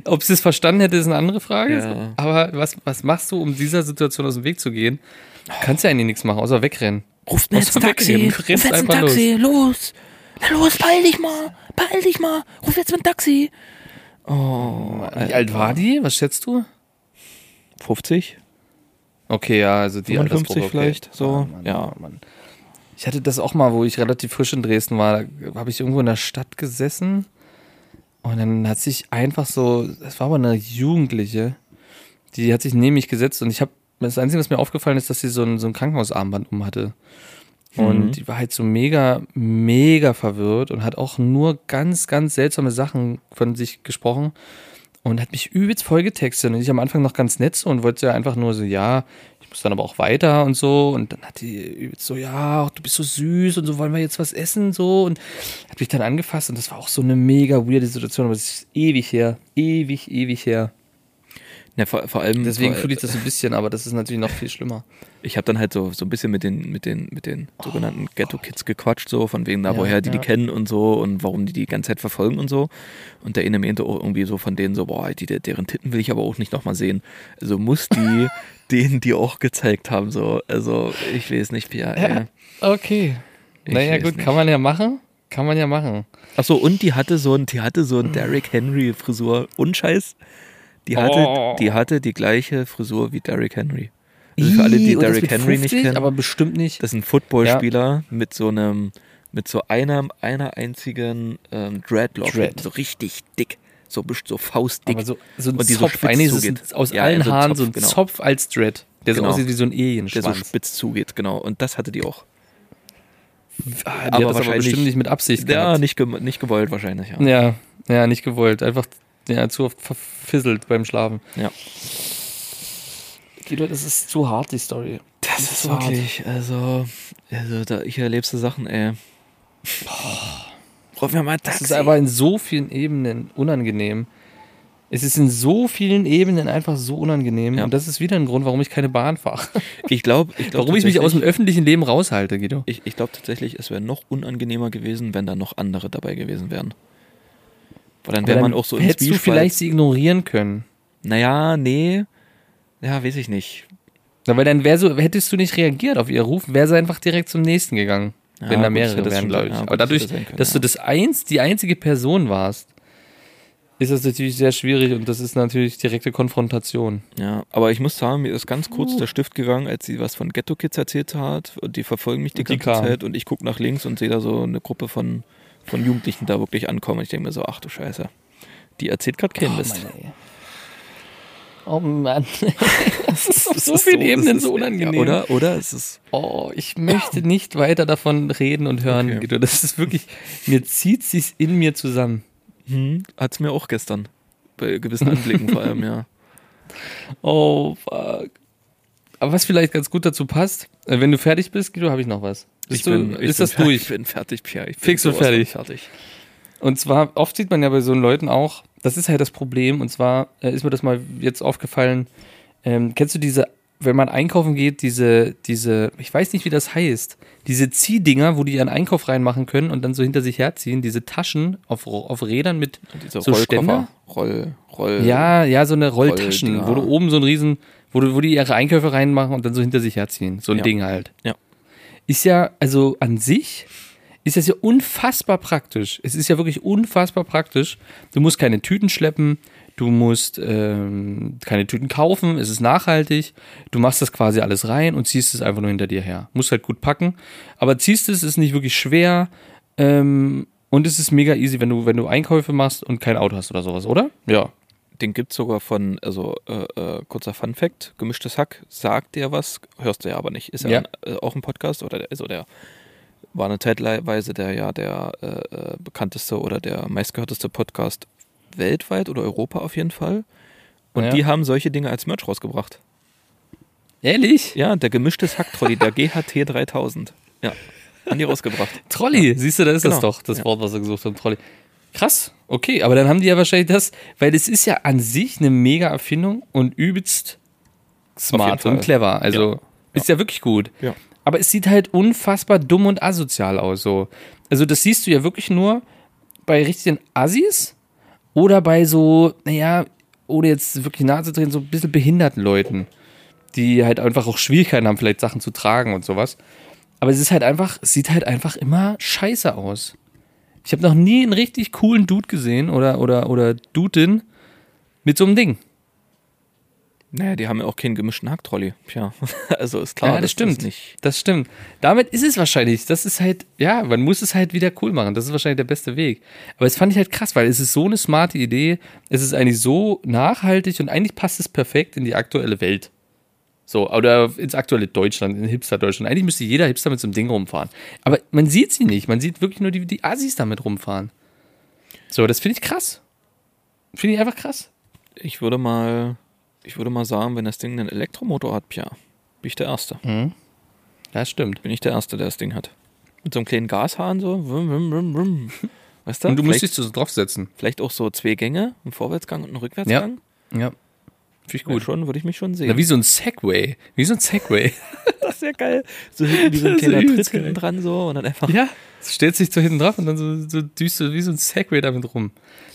Ob sie es verstanden hätte, ist eine andere Frage. Ja. Aber was, was machst du, um dieser Situation aus dem Weg zu gehen? Du kannst ja eigentlich nichts machen, außer wegrennen. Ruft mir jetzt ein Taxi, Ruf jetzt ein einfach Taxi, los. Na los, beeil dich mal, beeil dich mal, ruf jetzt ein Taxi. Oh, Wie alt war die? Was schätzt du? 50? Okay, ja, also die 55 Altersgruppe, okay. vielleicht, so, Ah, Mann, ja. Mann. Ich hatte das auch mal, wo ich relativ frisch in Dresden war, da habe ich irgendwo in der Stadt gesessen und dann hat sich einfach so, das war aber eine Jugendliche, die hat sich neben mich gesetzt und ich habe, das Einzige, was mir aufgefallen ist, dass sie so ein, so ein Krankenhausarmband um hatte. Und Mhm. die war halt so mega, mega verwirrt und hat auch nur ganz, ganz seltsame Sachen von sich gesprochen und hat mich übelst voll getextet. Und ich am Anfang noch ganz nett so und wollte ja einfach nur so, ja, ich muss dann aber auch weiter und so. Und dann hat die übelst so, ja, du bist so süß und so, wollen wir jetzt was essen so. Und hat mich dann angefasst und das war auch so eine mega weirde Situation, aber es ist ewig her, ewig, ewig her. Ja, vor, vor allem. Deswegen fühle ich das so ein bisschen, aber das ist natürlich noch viel schlimmer. Ich habe dann halt so, so ein bisschen mit den, mit den, mit den sogenannten Ghetto-Kids gequatscht, so von wegen da, Ja, woher die die ja. kennen und so und warum die die ganze Zeit verfolgen und so. Und der eine meinte auch irgendwie so von denen so, boah, die, deren Titten will ich aber auch nicht nochmal sehen. Also muss die denen die auch gezeigt haben, so. Also ich weiß nicht, Pia. Ja. Okay. Ich naja, gut, nicht. kann man ja machen. Kann man ja machen. Ach so, und die hatte so ein, die hatte so ein Derrick Henry Frisur. Unscheiß. Die hatte, Oh. die hatte die gleiche Frisur wie Derrick Henry. Also für alle, die und Derrick Henry 50, nicht kennen. Aber bestimmt nicht. Das ist ein Footballspieler mit so einem, mit so einer, einer einzigen ähm, Dreadlock. Dread. So richtig dick. So, so faustdick. Aber so, so ein Und die so Zopf. spitz Eigentlich ist es zugeht. ein, aus Ja, allen so Haaren Zopf, so ein genau. Zopf als Dread. Der so Genau. aussieht wie so ein der so Alienschwanz. spitz zugeht, genau. Und das hatte die auch. Ah, die aber hat das aber wahrscheinlich- bestimmt nicht mit Absicht Ja, gehabt. nicht, ge nicht gewollt wahrscheinlich, ja. Ja, ja, nicht gewollt. Einfach ja, zu oft verfisselt beim Schlafen. Ja. Guido, das ist zu hart, die Story. Das ist ist so hart. wirklich, also, also da, ich erlebe so Sachen, ey. Ruf mir mal ein Das Taxi. ist aber in so vielen Ebenen unangenehm. Es ist in so vielen Ebenen einfach so unangenehm. Ja. Und das ist wieder ein Grund, warum ich keine Bahn fahre. ich glaube, ich glaub, Warum ich mich aus dem öffentlichen Leben raushalte, Guido. Ich, ich glaube tatsächlich, es wäre noch unangenehmer gewesen, wenn da noch andere dabei gewesen wären. Weil dann wäre man auch so in Hättest du vielleicht sie ignorieren können. Naja, nee. Ja, weiß ich nicht. Weil dann wär so, hättest du nicht reagiert auf ihr Ruf, wäre sie einfach direkt zum nächsten gegangen. Ja, wenn da das mehrere wären, glaube ich. ja, Aber das dadurch, sein können, dass ja. du das eins, die einzige Person warst, ist das natürlich sehr schwierig und das ist natürlich direkte Konfrontation. Ja, aber ich muss sagen, mir ist ganz kurz der Stift gegangen, als sie was von Ghetto Kids erzählt hat und die verfolgen mich die die ganze. Zeit und ich gucke nach links und sehe da so eine Gruppe von, von Jugendlichen da wirklich ankommen ich denke mir so, ach du Scheiße, die erzählt gerade keinen Mist. Oh Mann. das ist auf so vielen es Ebenen so unangenehm. Ja, oder? Oder? Es ist, Oh, ich möchte nicht weiter davon reden und hören, Okay. Guido. Das ist wirklich, mir zieht sich's in mir zusammen. hm, hat es mir auch gestern. Bei gewissen Anblicken vor allem, ja. Oh, fuck. Aber was vielleicht ganz gut dazu passt, äh, wenn du fertig bist, Guido, habe ich noch was. Bist du, bin- ist bin das fer- durch? Ich bin fertig, Pierre. Ich bin Fix und fertig. fertig. Und zwar, oft sieht man ja bei so Leuten auch, das ist halt das Problem, und zwar äh, ist mir das mal jetzt aufgefallen, ähm, kennst du diese wenn man einkaufen geht, diese, diese, ich weiß nicht, wie das heißt, diese Ziehdinger, wo die ihren Einkauf reinmachen können und dann so hinter sich herziehen, diese Taschen auf, auf Rädern mit so Ständer. Roll, Roll. Ja, ja, so eine Rolltaschen, Rolldinger. wo du oben so einen riesen, wo, du, wo die ihre Einkäufe reinmachen und dann so hinter sich herziehen. So ein Ja. Ding halt. Ja. Ist ja, also an sich ist das ja unfassbar praktisch. Es ist ja wirklich unfassbar praktisch. Du musst keine Tüten schleppen, du musst ähm, keine Tüten kaufen, es ist nachhaltig. Du machst das quasi alles rein und ziehst es einfach nur hinter dir her. Musst halt gut packen, aber ziehst es, ist nicht wirklich schwer. Ähm, und es ist mega easy, wenn du, wenn du Einkäufe machst und kein Auto hast oder sowas, oder? Ja. Den gibt es sogar von, also äh, äh, kurzer Fun Fact, gemischtes Hack, sagt dir was, hörst du ja aber nicht. Ist ja, Ja. Ein, äh, auch ein Podcast oder der, also der war eine Zeitweise der ja der äh, äh, bekannteste oder der meistgehörteste Podcast weltweit oder Europa auf jeden Fall. Und Ja. die haben solche Dinge als Merch rausgebracht. Ehrlich? Ja, der gemischtes Hack-Trolley, der GHT 3000. Ja, haben die rausgebracht. Trolley, siehst du, da ist das Genau. doch, das Ja. Wort, was wir gesucht haben, Trolley. Krass, okay, aber dann haben die ja wahrscheinlich das, weil es ist ja an sich eine mega Erfindung und übelst smart und clever. Also ist ja wirklich gut. Ja. Aber es sieht halt unfassbar dumm und asozial aus. So. Also das siehst du ja wirklich nur bei richtigen Assis oder bei so, naja, ohne jetzt wirklich nahe zu drehen, so ein bisschen behinderten Leuten, die halt einfach auch Schwierigkeiten haben, vielleicht Sachen zu tragen und sowas. Aber es ist halt einfach, es sieht halt einfach immer scheiße aus. Ich habe noch nie einen richtig coolen Dude gesehen oder, oder, oder Dudin mit so einem Ding. Naja, die haben ja auch keinen gemischten Hack-Trolley. Tja, also ist klar, ja, das stimmt. Das nicht. Das stimmt. Damit ist es wahrscheinlich. Das ist halt, ja, man muss es halt wieder cool machen. Das ist wahrscheinlich der beste Weg. Aber das fand ich halt krass, weil es ist so eine smarte Idee. Es ist eigentlich so nachhaltig und eigentlich passt es perfekt in die aktuelle Welt. So, oder ins aktuelle Deutschland, in Hipster-Deutschland. Eigentlich müsste jeder Hipster mit so einem Ding rumfahren. Aber man sieht sie nicht. Man sieht wirklich nur die, die Assis damit rumfahren. So, das finde ich krass. Finde ich einfach krass. Ich würde mal, ich würde mal sagen, wenn das Ding einen Elektromotor hat, ja, bin ich der Erste. Ja, stimmt. Bin ich der Erste, der das Ding hat. Mit so einem kleinen Gashahn so. Wum, wum, wum, wum. Weißt du? Und du musst vielleicht, dich so draufsetzen. vielleicht auch so zwei Gänge, einen Vorwärtsgang und einen Rückwärtsgang. Ja. Finde ich Gut. gut. Schon, würde ich mich schon sehen. Ja, wie so ein Segway. Wie so ein Segway. das ist ja geil. So hinten wie so ein Das ist kleiner Tritt hinten dran so und dann einfach. Ja, stellt sich so hinten drauf und dann so, so düst du wie so ein Segway damit rum.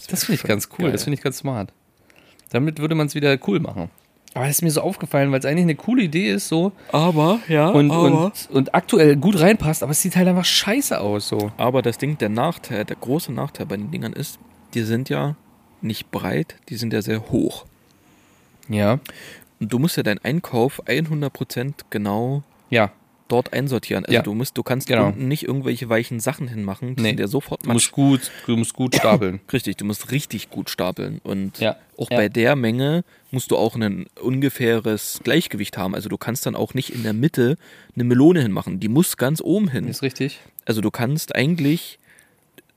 Das finde ich ganz cool, geil. das finde ich ganz smart. Damit würde man es wieder cool machen. Aber das ist mir so aufgefallen, weil es eigentlich eine coole Idee ist so Aber, ja, und, aber. und, und aktuell gut reinpasst, aber es sieht halt einfach scheiße aus so. Aber das Ding, der Nachteil, der große Nachteil bei den Dingern ist, die sind ja nicht breit, die sind ja sehr hoch. Ja. Und du musst ja deinen Einkauf 100% genau Ja, dort einsortieren. Also Ja. du musst, du kannst Genau. unten nicht irgendwelche weichen Sachen hinmachen, die Nee. sind ja sofort du musst gut, du musst gut stapeln. Richtig, du musst richtig gut stapeln. Und Ja. auch bei der Menge musst du auch ein ungefähres Gleichgewicht haben. Also du kannst dann auch nicht in der Mitte eine Melone hinmachen. Die muss ganz oben hin. Ist richtig? Also du kannst eigentlich,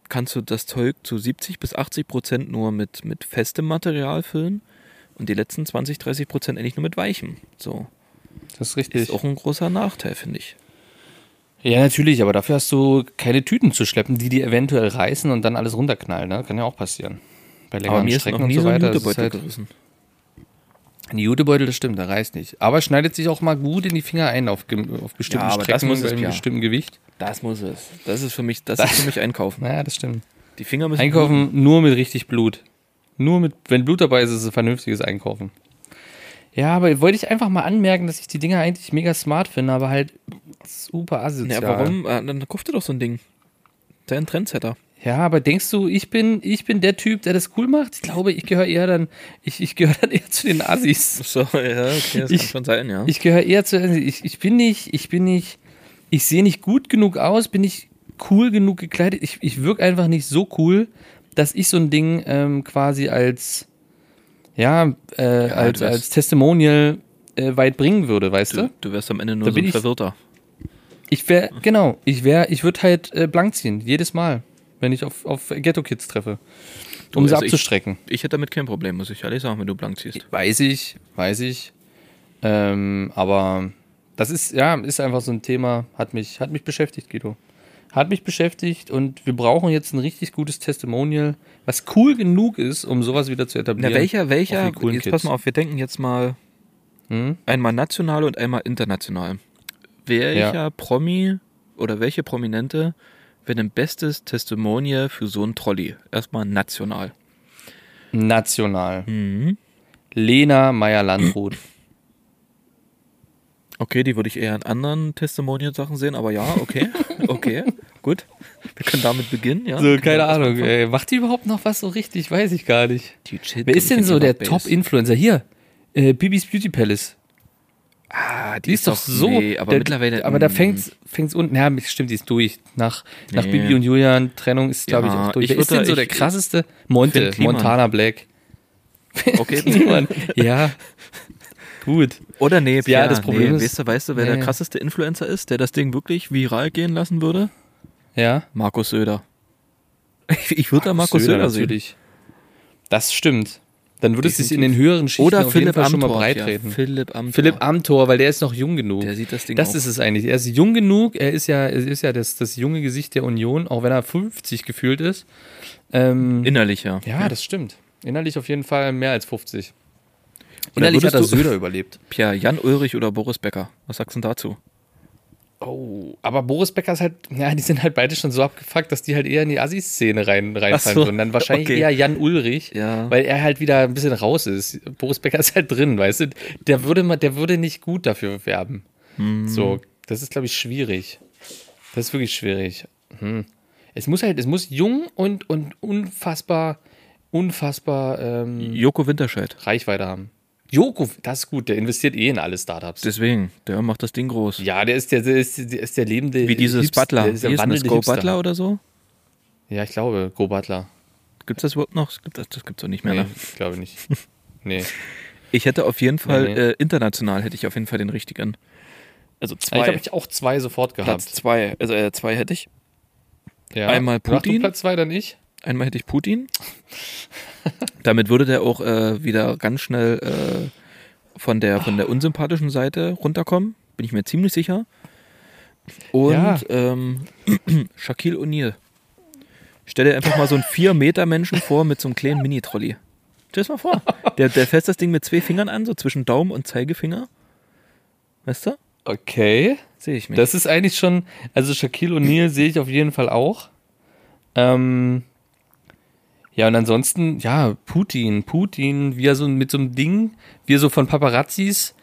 kannst du das Zeug zu 70 bis 80 Prozent nur mit, mit festem Material füllen und die letzten 20, 30 Prozent eigentlich nur mit weichem. So. Das ist richtig. Ist auch ein großer Nachteil, finde ich. Ja, natürlich, aber dafür hast du keine Tüten zu schleppen, die dir eventuell reißen und dann alles runterknallen. Ne? Kann ja auch passieren. Bei Aber längeren mir ist Strecken noch und nie so so ein weiter. das ist Jutebeutel halt, gerissen. ein Jutebeutel, das stimmt, der reißt nicht. Aber schneidet sich auch mal gut in die Finger ein auf, auf bestimmten Ja, aber das Strecken muss bei einem ja. bestimmten Gewicht. Das muss es. Das ist für mich, das, ist für mich Einkaufen. Naja, das stimmt. Die Finger müssen Einkaufen nur mit richtig Blut. Nur mit, wenn Blut dabei ist, ist es ein vernünftiges Einkaufen. Ja, aber wollte ich einfach mal anmerken, dass ich die Dinger eigentlich mega smart finde, aber halt super asozial. Ja, warum? Äh, Dann kauf dir doch so ein Ding. Dein Trendsetter. Ja, aber denkst du, ich bin, ich bin der Typ, der das cool macht? Ich glaube, ich gehöre eher dann, ich, ich gehöre dann eher zu den Assis. So, ja, okay, das Ich- kann schon sein, ja. Ich gehöre eher zu, ich, ich bin nicht, ich bin nicht, ich sehe nicht gut genug aus, bin nicht cool genug gekleidet. Ich, ich wirke einfach nicht so cool, dass ich so ein Ding ähm, quasi als, ja, äh, als, du wärst- als Testimonial äh, weit bringen würde, weißt du? du, du wirst am Ende nur Da so ein ich- Verwirrter. Ich wäre, genau, ich wäre, ich würde halt äh, blank ziehen, jedes Mal, wenn ich auf, auf Ghetto-Kids treffe. Um sie also ich- abzustrecken. Ich hätte damit kein Problem, muss ich ehrlich sagen, wenn du blank ziehst. Weiß ich, weiß ich. Ähm, aber das ist, ja, ist einfach so ein Thema, hat mich, hat mich beschäftigt, Guido. Hat mich beschäftigt und wir brauchen jetzt ein richtig gutes Testimonial, was cool genug ist, um sowas wieder zu Na, etablieren. welcher, welcher, coolen jetzt Kids. pass mal auf, wir denken jetzt mal Hm? Einmal national und einmal international. Welcher Ja. Promi oder welche Prominente wäre ein bestes Testimonial für so einen Trolley? Erstmal national. National. Mhm. Lena Meyer-Landrut. Okay, die würde ich eher in anderen Testimonial-Sachen sehen, aber ja, okay. Okay, gut. Wir können damit beginnen, ja. So, keine Ahnung. Ey, macht die überhaupt noch was so richtig? Weiß ich gar nicht. Die Wer ist ich, denn so der. Top-Influencer? Hier, äh, Bibis Beauty Palace. Ah, Die ist doch so. Nee, aber der, mittlerweile. Aber da mm, fängt's, fängt's unten. Ja, stimmt, die ist durch. Nach, nach Nee. Bibi und Julian Trennung ist, glaube ich, Ja, auch durch. ich Wer ist denn so der ich- krasseste? Monte. Montana Black. Okay. Kliman. ja. Gut. Oder nee, Pierre, das Problem nee, ist- weißt du, weißt du, wer Nee. der krasseste Influencer ist, der das Ding wirklich viral gehen lassen würde? Ja. Markus Söder. Ich, ich würde da Markus Söder, sehen. natürlich. Das stimmt. Dann würde es sich in den höheren Schichten Oder auf jeden Philipp Fall schon mal Amthor. breit ja. Philipp Amthor. Philipp Amthor, weil der ist noch jung genug. Der sieht das Ding Das auch. ist es eigentlich. Er ist jung genug, er ist ja, er ist ja das, das junge Gesicht der Union, auch wenn er 50 gefühlt ist. Ähm, Innerlich, ja. ja, das stimmt. Innerlich auf jeden Fall mehr als 50. Oder Innerlich hat er Söder überlebt. Pierre, Jan Ulrich oder Boris Becker? Was sagst du denn dazu? Oh, aber Boris Becker ist halt, ja, die sind halt beide schon so abgefuckt, dass die halt eher in die Assi-Szene rein, reinfallen so, würden. Dann wahrscheinlich okay. eher Jan Ulrich, Ja. weil er halt wieder ein bisschen raus ist. Boris Becker ist halt drin, weißt du? Der würde, mal, der würde nicht gut dafür werben. Hm. So, das ist, glaube ich, schwierig. Das ist wirklich schwierig. Hm. Es muss halt, es muss jung und, und unfassbar, unfassbar ähm, Joko Winterscheid. Reichweite haben. Joko, das ist gut, der investiert eh in alle Startups. Deswegen, der macht das Ding groß. Ja, der ist der, der, ist, der ist der lebende. Wie dieses Hipster, Butler. Der ist der Wie ist Go Hipster. Butler oder so? Ja, ich glaube, Go Butler. Gibt es das überhaupt noch? Das gibt das, gibt's doch nicht mehr. Nee, Ne? ich glaube nicht. Nee. Ich hätte auf jeden Fall, Nee, nee. Äh, international hätte ich auf jeden Fall den richtigen. Also Ich zwei. habe ich auch zwei sofort gehabt. Platz zwei. Also äh, zwei hätte ich. ja. einmal Putin. Platz zwei, dann ich. Einmal hätte ich Putin. Damit würde der auch äh, wieder ganz schnell äh, von, der, von der unsympathischen Seite runterkommen. Bin ich mir ziemlich sicher. Und Ja. ähm, Shaquille O'Neal. Stell dir einfach mal so einen 4-Meter-Menschen vor mit so einem kleinen Mini-Trolley. Stell dir das mal vor. Der, der fässt das Ding mit zwei Fingern an, so zwischen Daumen und Zeigefinger. Weißt du? Okay. Sehe ich mich. Das ist eigentlich schon, also Shaquille O'Neal sehe ich auf jeden Fall auch. Ähm, ja, und ansonsten, ja, Putin, Putin, wie er so mit so einem Ding, wie er so von Paparazzis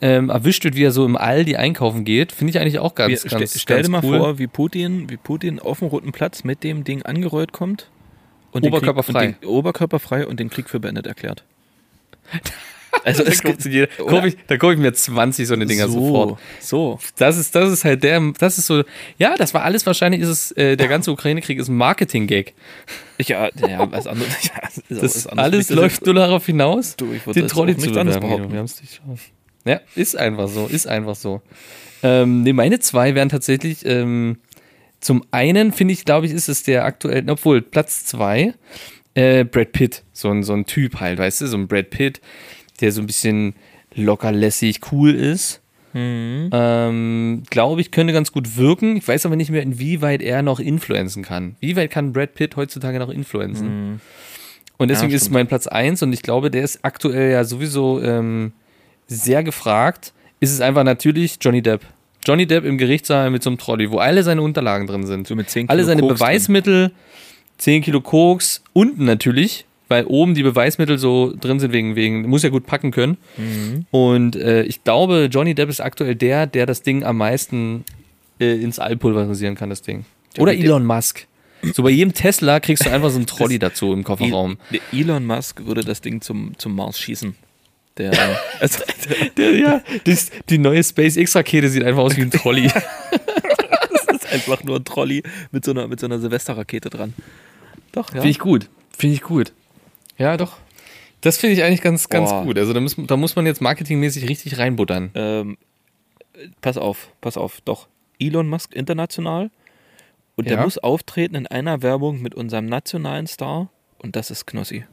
ähm, erwischt wird, wie er so im Aldi einkaufen geht, finde ich eigentlich auch ganz, Wir, ganz, stell, stell ganz dir mal cool. vor, wie Putin, wie Putin auf dem Roten Platz mit dem Ding angerollt kommt. Und den Oberkörperfrei. Krieg, und den, oberkörperfrei und den Krieg für beendet erklärt. Also Da es gibt, jeder- kauf ich, da kaufe ich mir 20 so eine Dinger so, sofort. So. Das ist, das ist halt der, das ist so, ja, das war alles, wahrscheinlich ist es, äh, der ganze Ukraine-Krieg ist ein Marketing-Gag. Ja, ja, was anderes. Ja, ist Das anderes. alles läuft nur darauf hinaus, Du, ich den Trolley zu bewerben. behaupten. Wir haben's nicht schon. Ja, ist einfach so, ist einfach so. Ähm, nee, meine zwei wären tatsächlich, ähm, zum einen finde ich, glaube ich, ist es der aktuelle, obwohl Platz zwei, äh, Brad Pitt, so ein, so ein Typ halt, weißt du, so ein Brad Pitt, der so ein bisschen locker lässig cool ist. Mhm. Ähm, glaube ich, könnte ganz gut wirken. Ich weiß aber nicht mehr, inwieweit er noch influenzen kann. Wie weit kann Brad Pitt heutzutage noch influenzen? Und deswegen Ja, ist mein Platz 1 und ich glaube, der ist aktuell ja sowieso ähm, sehr gefragt. Ist es einfach natürlich Johnny Depp. Johnny Depp im Gerichtssaal mit so einem Trolley, wo alle seine Unterlagen drin sind. So mit 10 alle Kilo seine Koks Beweismittel, 10 Kilo Koks, unten natürlich, weil oben die Beweismittel so drin sind, wegen, wegen, muss ja gut packen können. Mhm. Und äh, ich glaube, Johnny Depp ist aktuell der, der das Ding am meisten äh, ins All pulverisieren kann, das Ding. Oder. Elon Musk. So bei jedem Tesla kriegst du einfach so einen Trolley dazu im Kofferraum. Der Elon Musk würde das Ding zum, zum Mars schießen. Der, also, der, Der, ja, das, die neue SpaceX-Rakete sieht einfach aus wie ein Trolley. das ist einfach nur ein Trolley mit so einer, mit so einer Silvesterrakete dran. Doch, ja. Finde ich gut. Finde ich gut. Ja, doch. Das finde ich eigentlich ganz, ganz Boah. gut. Also da muss, da muss man jetzt marketingmäßig richtig reinbuttern. Ähm, pass auf, pass auf, doch. Elon Musk international. Und der Ja. muss auftreten in einer Werbung mit unserem nationalen Star. Und das ist Knossi.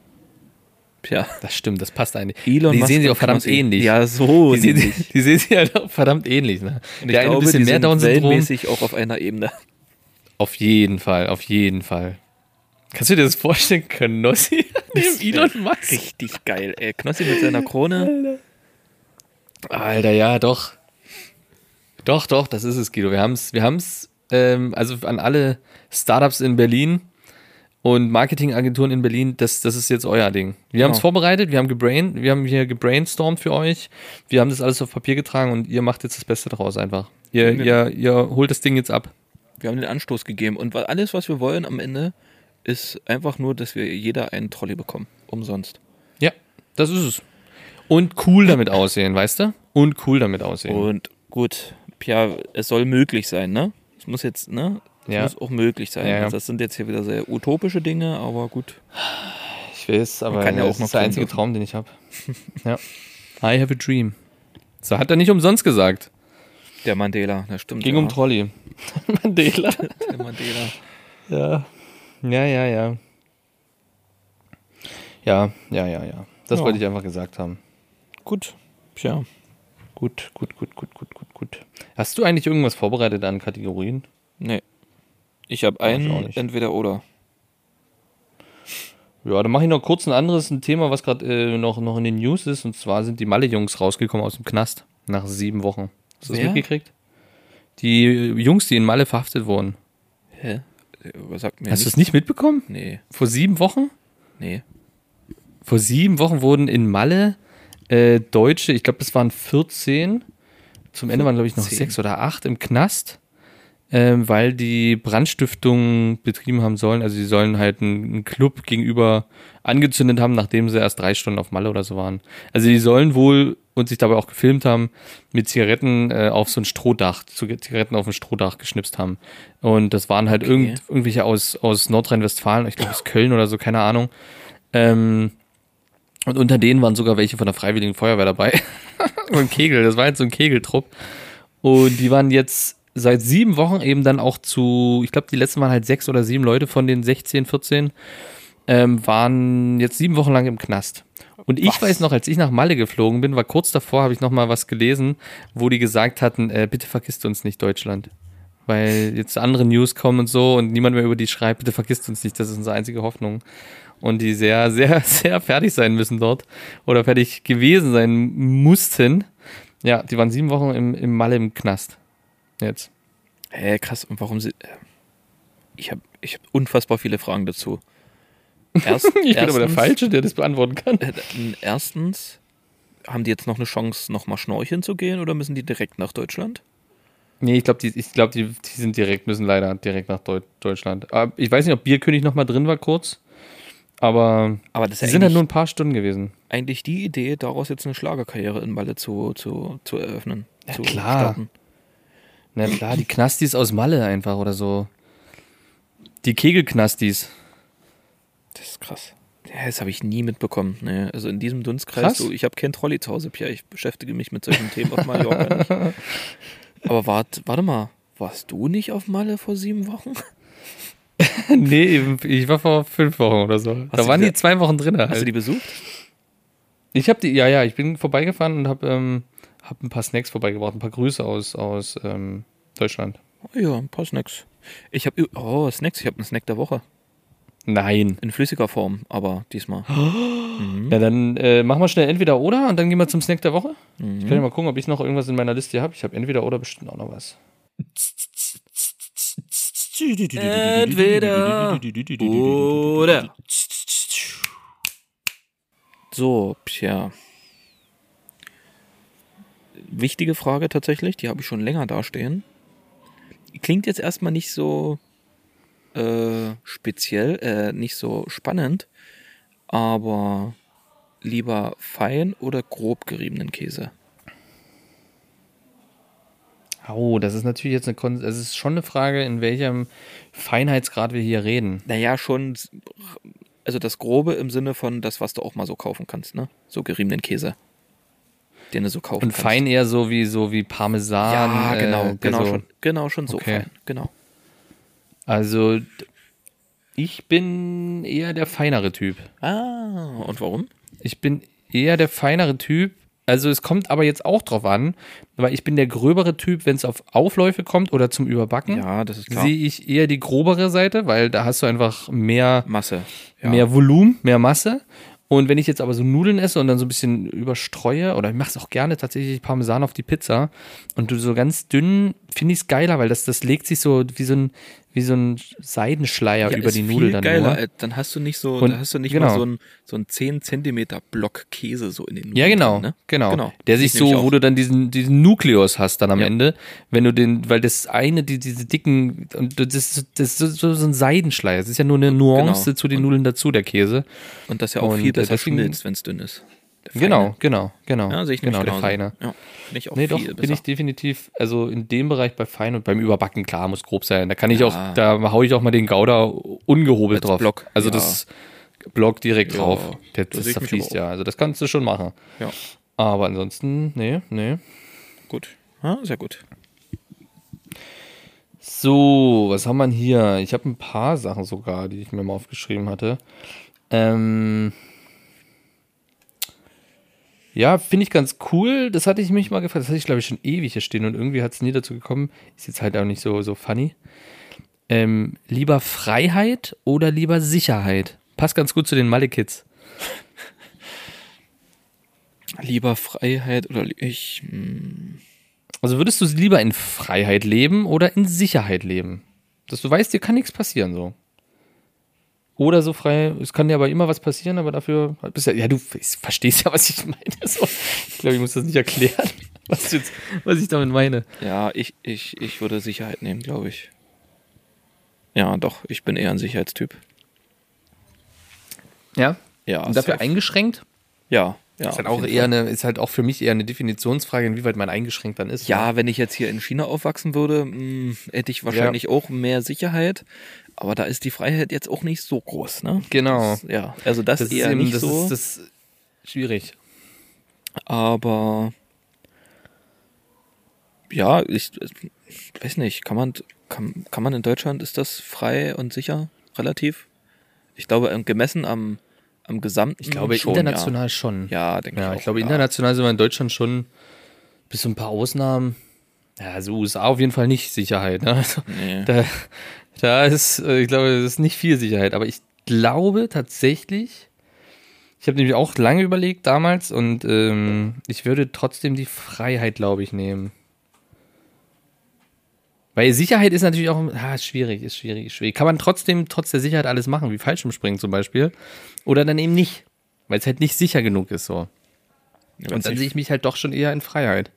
Tja, Das stimmt, das passt eigentlich. Elon die Musk sehen sich auch verdammt Knossi. ähnlich. Ja, so. die, sehen, sich- die sehen sich halt auch verdammt ähnlich. Ne? Und ich Der eine ein glaube, bisschen die mehr Down-Syndrom. auch auf einer Ebene. Auf jeden Fall, auf jeden Fall. Kannst du dir das vorstellen, Knossi neben Elon Musk? Richtig geil, ey. Knossi mit seiner Krone. Alter, ja, doch. Doch, doch, das ist es, Guido. Wir haben es, wir haben's, ähm, also an alle Startups in Berlin und Marketingagenturen in Berlin, das, das ist jetzt euer Ding. Wir haben es Genau. vorbereitet, wir haben gebrain, wir haben hier gebrainstormt für euch, wir haben das alles auf Papier getragen und ihr macht jetzt das Beste draus einfach. Ihr, Genau. ihr, ihr holt das Ding jetzt ab. Wir haben den Anstoß gegeben und alles, was wir wollen am Ende, ist einfach nur, dass wir jeder einen Trolley bekommen. Umsonst. Ja, das ist es. Und cool damit aussehen, weißt du? Und cool damit aussehen. Und gut, Pia, es soll möglich sein, ne? Es muss jetzt, ne? Es Ja. muss auch möglich sein. Ja. Also das sind jetzt hier wieder sehr utopische Dinge, aber gut. Ich weiß, aber kann ja das auch noch ist der einzige dürfen. Traum, den ich habe. ja. I have a dream. So hat er nicht umsonst gesagt. Der Mandela, das stimmt. Ging ja. um Trolley. Mandela. Der Mandela. Ja. Ja, ja, ja. Ja, ja, ja, ja. Das Ja. wollte ich einfach gesagt haben. Gut. Tja. Gut, gut, gut, gut, gut, gut, gut. Hast du eigentlich irgendwas vorbereitet an Kategorien? Nee. Ich habe einen entweder oder. Ja, dann mache ich noch kurz ein anderes ein Thema, was gerade äh, noch, noch in den News ist. Und zwar sind die Malle-Jungs rausgekommen aus dem Knast nach sieben Wochen. Hast du das mitgekriegt? Die Jungs, die in Malle verhaftet wurden. Hä? Was sagt mir Hast du nicht? es nicht mitbekommen? Nee, Vor sieben Wochen? nee. Vor sieben Wochen wurden in Malle äh, Deutsche, ich glaube, das waren 14, zum Ende waren, glaube ich, noch 14. sechs oder acht im Knast, ähm, weil die Brandstiftung betrieben haben sollen. Also sie sollen halt einen Club gegenüber angezündet haben, nachdem sie erst drei Stunden auf Malle oder so waren. Also die sollen wohl und sich dabei auch gefilmt haben, mit Zigaretten äh, auf so ein Strohdach, Zig- Zigaretten auf ein Strohdach geschnipst haben. Und das waren halt Okay. irgend, irgendwelche aus, aus Nordrhein-Westfalen, ich glaube aus Köln oder so, keine Ahnung. Ähm, und unter denen waren sogar welche von der Freiwilligen Feuerwehr dabei. so ein Kegel, das war jetzt so ein Kegeltrupp. Und die waren jetzt seit sieben Wochen eben dann auch zu, ich glaube, die letzten waren halt sechs oder sieben Leute von den 16, 14, ähm, waren jetzt sieben Wochen lang im Knast. Und ich Was? weiß noch, als ich nach Malle geflogen bin, war kurz davor, habe ich noch mal was gelesen, wo die gesagt hatten, äh, bitte vergisst uns nicht, Deutschland. Weil jetzt andere News kommen und so und niemand mehr über die schreibt, bitte vergisst uns nicht, das ist unsere einzige Hoffnung. Und die sehr, sehr, sehr fertig sein müssen dort oder fertig gewesen sein mussten. Ja, die waren sieben Wochen im, im Malle im Knast. Jetzt. Hä, krass. Und warum sie. äh, Ich habe ich hab unfassbar viele Fragen dazu. Erst, Ich bin aber der erstens- Falsche, der das beantworten kann. Äh, Erstens, haben die jetzt noch eine Chance, nochmal schnorcheln zu gehen oder müssen die direkt nach Deutschland? Nee, ich glaube, die, ich glaub, die, die sind direkt, müssen leider direkt nach Deu Deutschland. Aber ich weiß nicht, ob Bierkönig noch mal drin war kurz. Aber Aber das sind ja halt nur ein paar Stunden gewesen. eigentlich die Idee, daraus jetzt eine Schlagerkarriere in Malle zu, zu, zu eröffnen. Ja, zu klar. starten. Na klar, die Knastis aus Malle einfach oder so. Die Kegelknastis. Das ist krass. Ja, das habe ich nie mitbekommen. Nee, also in diesem Dunstkreis, so, ich habe kein Trolley zu Hause, Pierre. Ich beschäftige mich mit solchen Themen auf Mallorca nicht. Aber wart, warte mal, warst du nicht auf Malle vor sieben Wochen? nee, ich war vor fünf Wochen oder so. da du waren die- zwei Wochen drin. Hast Halt. du die besucht? Ich habe die, ja, ja, ich bin vorbeigefahren und habe ähm, hab ein paar Snacks vorbeigebracht, ein paar Grüße aus, aus ähm, Deutschland. Oh ja, ein paar Snacks. Ich habe, oh, Snacks, ich habe einen Snack der Woche. Nein. In flüssiger Form, aber diesmal. Ja, dann äh, machen wir schnell entweder oder und dann gehen wir zum Snack der Woche. Mhm. Ich kann ja mal gucken, ob ich noch irgendwas in meiner Liste habe. Ich habe entweder oder bestimmt auch noch was. Entweder oder. So, Pia. Wichtige Frage tatsächlich, die habe ich schon länger dastehen. Klingt jetzt erstmal nicht so äh, speziell, äh, nicht so spannend, aber lieber fein oder grob geriebenen Käse? Oh, das ist natürlich jetzt eine, Kon es ist schon eine Frage, in welchem Feinheitsgrad wir hier reden. Naja, schon, also das Grobe im Sinne von das, was du auch mal so kaufen kannst, ne? So geriebenen Käse. Den du so kaufen Und kannst. fein eher so wie so wie Parmesan. Ja, genau, äh, der genau so, schon, genau schon so Okay. fein, genau. Also ich bin eher der feinere Typ. Ah, und warum? Ich bin eher der feinere Typ. Also es kommt aber jetzt auch drauf an, weil ich bin der gröbere Typ, wenn es auf Aufläufe kommt oder zum Überbacken. Ja, das ist klar. Sehe ich eher die grobere Seite, weil da hast du einfach mehr, Masse. Ja. mehr Volumen, mehr Masse. Und wenn ich jetzt aber so Nudeln esse und dann so ein bisschen überstreue, oder ich mache es auch gerne tatsächlich Parmesan auf die Pizza und du so ganz dünn, finde ich es geiler, weil das, das legt sich so wie so ein, wie so ein Seidenschleier Ja, über die Nudel dann geiler. nur. äh, Dann hast du nicht so, Und- hast du nicht genau. mal so ein, so ein 10 Zentimeter Block Käse so in den Nudeln Ja, genau, drin, ne? genau, Genau. Der Ich sich so, wo du dann diesen, diesen Nukleus hast dann am Ja. Ende, wenn du den, weil das eine, die, diese dicken, und das, ist- das ist so, ein Seidenschleier. Es ist ja nur eine Nuance Genau. zu den Nudeln dazu, der Käse. Und das ja auch Und, viel äh, besser schmilzt, wenn es dünn ist. Genau, genau, genau. Ja, sehe ich genau, der. Feine. Ja, finde ich auch Nee, doch, bin besser. ich definitiv, also in dem Bereich bei Fein und beim Überbacken, klar, muss grob sein. Da kann ich Ja. auch, da hau ich auch mal den Gouda ungehobelt Als drauf. Block, Also ja. das Block direkt drauf. Der, da das mich zerfließt ja. Also das kannst du schon machen. Ja, Aber ansonsten, nee, nee. gut. Ja, sehr gut. So, was haben wir hier? Ich habe ein paar Sachen sogar, die ich mir mal aufgeschrieben hatte. Ähm, ja, finde ich ganz cool. Das hatte ich mich mal gefragt. Das hatte ich, glaube ich, schon ewig hier stehen und irgendwie hat es nie dazu gekommen. Ist jetzt halt auch nicht so, so funny. Ähm, lieber Freiheit oder lieber Sicherheit? Passt ganz gut zu den Malle-Kids. Lieber Freiheit oder ich. Hm, Also würdest du lieber in Freiheit leben oder in Sicherheit leben? Dass du weißt, dir kann nichts passieren so. Oder so frei, es kann dir aber immer was passieren, aber dafür bist ja, ja, du verstehst ja, was ich meine. So. Ich glaube, ich muss das nicht erklären, was, jetzt, was ich damit meine. ja, ich, ich, ich würde Sicherheit nehmen, glaube ich. Ja, doch, ich bin eher ein Sicherheitstyp. Ja. Ja, Und dafür safe. eingeschränkt? Ja, ja. ist, halt auch eher Fall. eine, ist halt auch für mich eher eine Definitionsfrage, inwieweit man eingeschränkt dann ist. Ja, wenn ich jetzt hier in China aufwachsen würde, mh, hätte ich wahrscheinlich auch mehr Sicherheit. Aber da ist die Freiheit jetzt auch nicht so groß, ne? Genau. Das, ja, also das, Das ist eher eben, nicht das so. ist das ist schwierig. aber ja, ich, ich weiß nicht, kann man, kann, kann man in Deutschland, ist das frei und sicher relativ? Ich glaube, ähm, gemessen am, am gesamten Ich glaube, schon, international schon. Ja, ja denke ich Ja, auch. ich glaube, ja. international sind wir in Deutschland schon bis zu ein paar Ausnahmen. Ja, also USA auf jeden Fall nicht Sicherheit. Ne? Also, Nee. da, da ist, äh, ich glaube, das ist nicht viel Sicherheit. Aber ich glaube tatsächlich, ich habe nämlich auch lange überlegt damals und ähm, ich würde trotzdem die Freiheit, glaube ich, nehmen. Weil Sicherheit ist natürlich auch ah, schwierig, ist schwierig, ist schwierig. Kann man trotzdem trotz der Sicherheit alles machen, wie Fallschirmspringen zum Beispiel. Oder dann eben nicht, weil es halt nicht sicher genug ist so. Ja, Und dann sehe ich mich halt doch schon eher in Freiheit.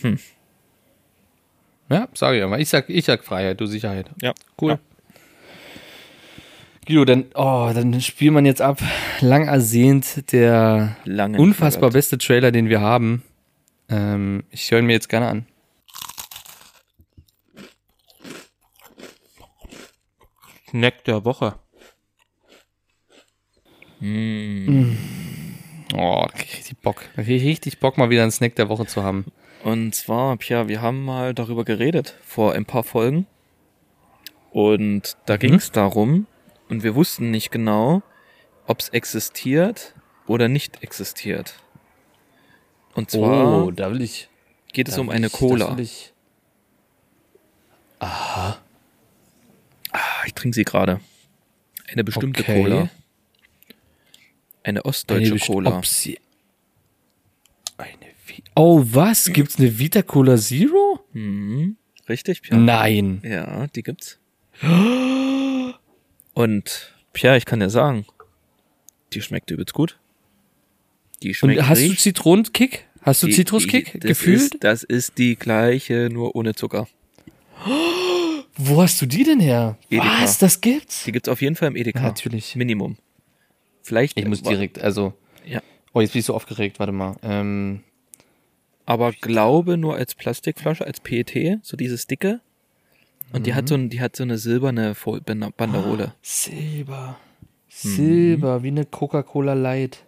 Hm. Ja, sage ich aber. Ich sag, ich sag Freiheit, du Sicherheit. ja, Cool. Ja. Guido, dann, oh, dann spielt man jetzt ab. Lang ersehnt der Lange unfassbar nicht beste Trailer, den wir haben. Ähm, ich höre ihn mir jetzt gerne an. Snack der Woche. Oh, krieg ich richtig Bock. Richtig Bock, mal wieder einen Snack der Woche zu haben. Und zwar, Pia, wir haben mal darüber geredet vor ein paar Folgen. Und da ging es darum, und wir wussten nicht genau, ob es existiert oder nicht existiert. Und zwar oh, da will ich. geht es um eine ich, Cola. ich. Ah, ich trinke sie gerade. Eine bestimmte Okay. Cola. Eine ostdeutsche besti- Cola. Eine Vi oh, was? Gibt's eine Vita Cola Zero? Mhm. Richtig, Pia? Nein. Ja, die gibt's. Und, Pia, ich kann dir sagen, die schmeckt übelst gut. Die schmeckt Und hast du richtig- Zitronenkick? Hast du die- Zitruskick die- das gefühlt? Ist, das ist die gleiche, nur ohne Zucker. Wo hast du die denn her? Edeka. Was? Das gibt's? Die gibt's auf jeden Fall im Edeka. Natürlich. Minimum. Vielleicht. Ich muss direkt, also. Ja. Oh, jetzt bin ich so aufgeregt, warte mal. Ähm, Aber glaube nur als Plastikflasche, als PET, so dieses dicke. Und die Mhm. hat so, ein, die hat so eine silberne Banderole. Silber. Silber, wie eine Coca-Cola Light.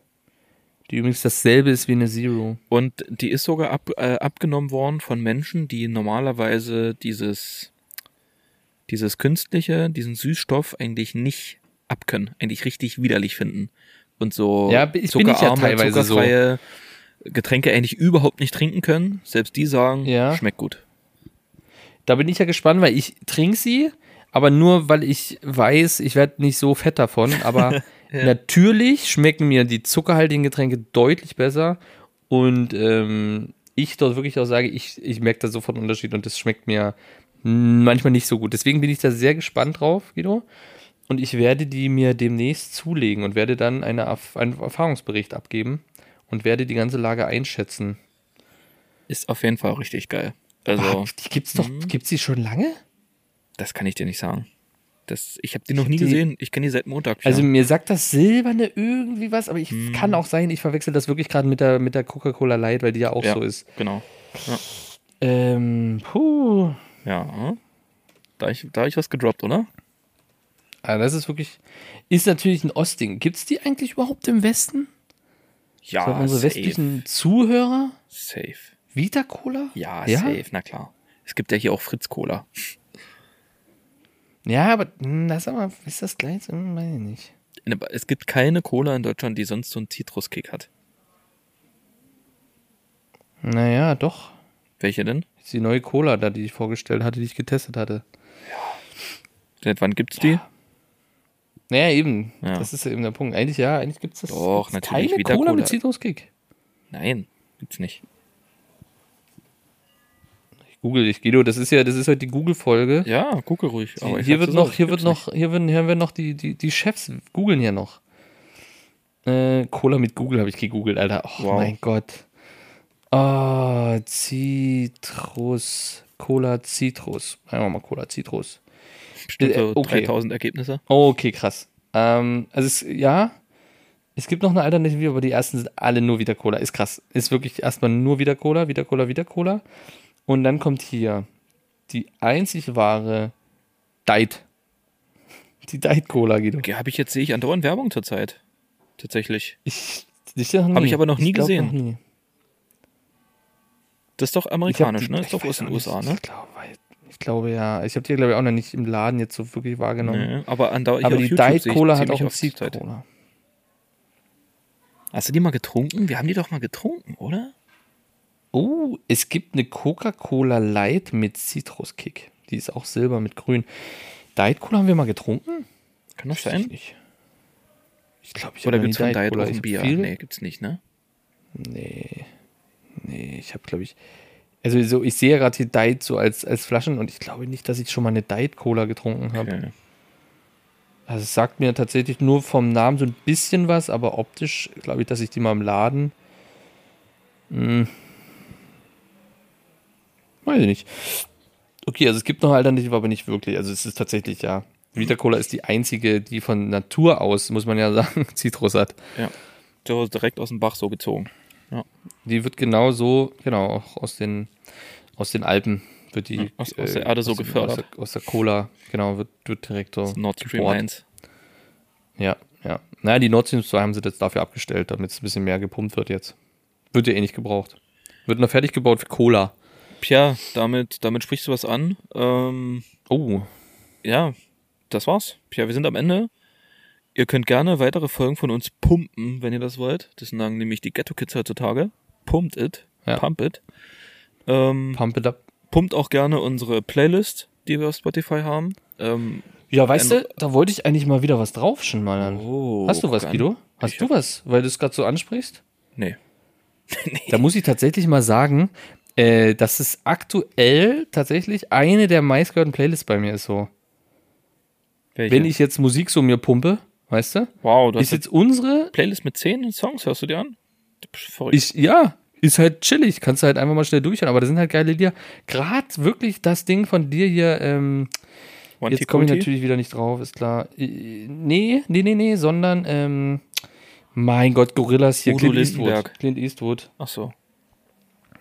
Die übrigens dasselbe ist wie eine Zero. Und die ist sogar ab, äh, abgenommen worden von Menschen, die normalerweise dieses, dieses künstliche, diesen Süßstoff eigentlich nicht abkönnen, eigentlich richtig widerlich finden. Und so Ja, ich bin ich ja zuckerarme, teilweise so. zuckerfreie Getränke eigentlich überhaupt nicht trinken können. Selbst die sagen, Ja. schmeckt gut. Da bin ich ja gespannt, weil ich trinke sie, aber nur weil ich weiß, ich werde nicht so fett davon. Aber natürlich schmecken mir die zuckerhaltigen Getränke deutlich besser. Und ähm, ich dort wirklich auch sage, ich, ich merke da sofort einen Unterschied und das schmeckt mir manchmal nicht so gut. Deswegen bin ich da sehr gespannt drauf, Guido. Und ich werde die mir demnächst zulegen und werde dann eine, einen Erfahrungsbericht abgeben und werde die ganze Lage einschätzen. Ist auf jeden Fall richtig geil. Also, Ah, die gibt's doch, gibt's die schon lange? Das kann ich dir nicht sagen. Das, ich habe die noch nie die- gesehen. Ich kenne die seit Montag. Also ja. mir sagt das Silberne irgendwie was, aber ich kann auch sein, ich verwechsel das wirklich gerade mit der, mit der Coca-Cola Light, weil die ja auch ja, so ist. Genau. Ähm, puh. Ja. Da ich, da ich was gedroppt, oder? Ah, das ist wirklich, ist natürlich ein Ostding. Gibt's die eigentlich überhaupt im Westen? Ja, Für unsere safe. westlichen Zuhörer? Safe. Vita Cola? Ja, Ja? safe, na klar. Es gibt ja hier auch Fritz Cola. Ja, aber hm, das aber, ist das gleich? Hm, Weiß ich nicht. Aber Es gibt keine Cola in Deutschland, die sonst so einen Zitruskick hat. Naja, doch. Welche denn? Ist die neue Cola da, die ich vorgestellt hatte, die ich getestet hatte. Seit wann gibt's die? Naja, eben. Ja. Das ist ja eben der Punkt. Eigentlich ja, eigentlich gibt's das. Doch, natürlich, Keine Vita Cola mit Cola. Zitruskick. Nein, gibt's nicht. Ich google dich, Guido. Das ist ja, das ist heute die Google-Folge. Ja, gucke ruhig. Aber ich hier sag's wird noch, hier wird noch, hier werden, hier werden noch die, die, die Chefs googeln hier noch. Äh, Cola mit Google habe ich gegoogelt, Alter. Oh Wow. mein Gott. Oh, Zitrus. Cola Citrus. Einfach mal Cola Citrus. Bestimmt so äh, okay. 3000 Ergebnisse. Okay, krass. Ähm, also es, ja, es gibt noch eine Alternative, aber die ersten sind alle nur wieder Cola. Ist krass. Ist wirklich erstmal nur wieder Cola, wieder Cola, wieder Cola. Und dann kommt hier die einzig wahre Diet. Die Diet Cola, Guido. Okay, habe ich jetzt, sehe ich andauernd Werbung zurzeit. Tatsächlich. Ich, ich noch Hab nie. ich aber noch nie glaub gesehen. Noch nie. Das ist doch amerikanisch, die- ne? ich Ist doch aus den nicht. USA, ne? Ich glaube, ich glaube ja. Ich habe die, glaube ich, auch noch nicht im Laden jetzt so wirklich wahrgenommen. Nee, aber andauernd aber die Diet Cola hat auch einen zurzeit. Zitrone. Hast du die mal getrunken? Wir haben die doch mal getrunken, oder? Oh, es gibt eine Coca-Cola Light mit Zitruskick. Die ist auch silber mit grün. Diet Cola haben wir mal getrunken? Kann das ich sein? nicht. Ich glaube, ich Oder habe gibt's von Diet Cola. auch Ich ein Bier? Viel, Nee, gibt's nicht, ne? nee, nee, ich habe, glaube ich, also so, ich sehe gerade hier Diet so als, als Flaschen und ich glaube nicht, dass ich schon mal eine Diet Cola getrunken habe. Okay. Also es sagt mir tatsächlich nur vom Namen so ein bisschen was, aber optisch glaube ich, dass ich die mal im Laden. Hm. Weiß ich nicht. Okay, also es gibt noch Alternative, aber nicht wirklich. Also es ist tatsächlich, ja. Vita Cola ist die einzige, die von Natur aus, muss man ja sagen, Zitrus hat. Ja. So direkt aus dem Bach so gezogen. Die wird genau so, genau, auch aus den, aus den Alpen wird die. Ja, aus- aus der Erde so aus gefördert. Aus der, aus der Cola, genau, wird, wird direkt so. Nord Stream gebohrt. 1. Ja, ja. Naja, die Nord Stream 2 haben sie jetzt dafür abgestellt, damit es ein bisschen mehr gepumpt wird jetzt. Wird ja eh nicht gebraucht. Wird noch fertig gebaut für Cola. Tja, damit, damit sprichst du was an. Ähm, Oh, ja, das war's. Tja, wir sind am Ende. Ihr könnt gerne weitere Folgen von uns pumpen, wenn ihr das wollt. Das sagen nämlich die Ghetto Kids heutzutage. Pumpt it. Ja. Pump it. Ähm, pump it up. pumpt auch gerne unsere Playlist, die wir auf Spotify haben. Ähm, Ja, weißt du, da wollte ich eigentlich mal wieder was draufschneiden. oh, Hast du was. Guido? Hast Ich du was, weil du es gerade so ansprichst? Nee. Da muss ich tatsächlich mal sagen, äh, dass es aktuell tatsächlich eine der meistgehörten Playlists bei mir ist so. Welche? Wenn ich jetzt Musik so mir pumpe, weißt du? wow, du hast Ist jetzt unsere Playlist mit 10 Songs, hörst du dir an? Verrückt. Ich, ja, ist halt chillig. Kannst du halt einfach mal schnell durchhören. Aber das sind halt geile Lieder. Gerade wirklich das Ding von dir hier, ähm, One jetzt komme ich natürlich wieder nicht drauf, ist klar. Nee, nee, nee, nee, sondern, ähm, mein Gott, Gorillas hier, Udo Clint Eastwood. Lindenberg. Clint Eastwood. Ach so.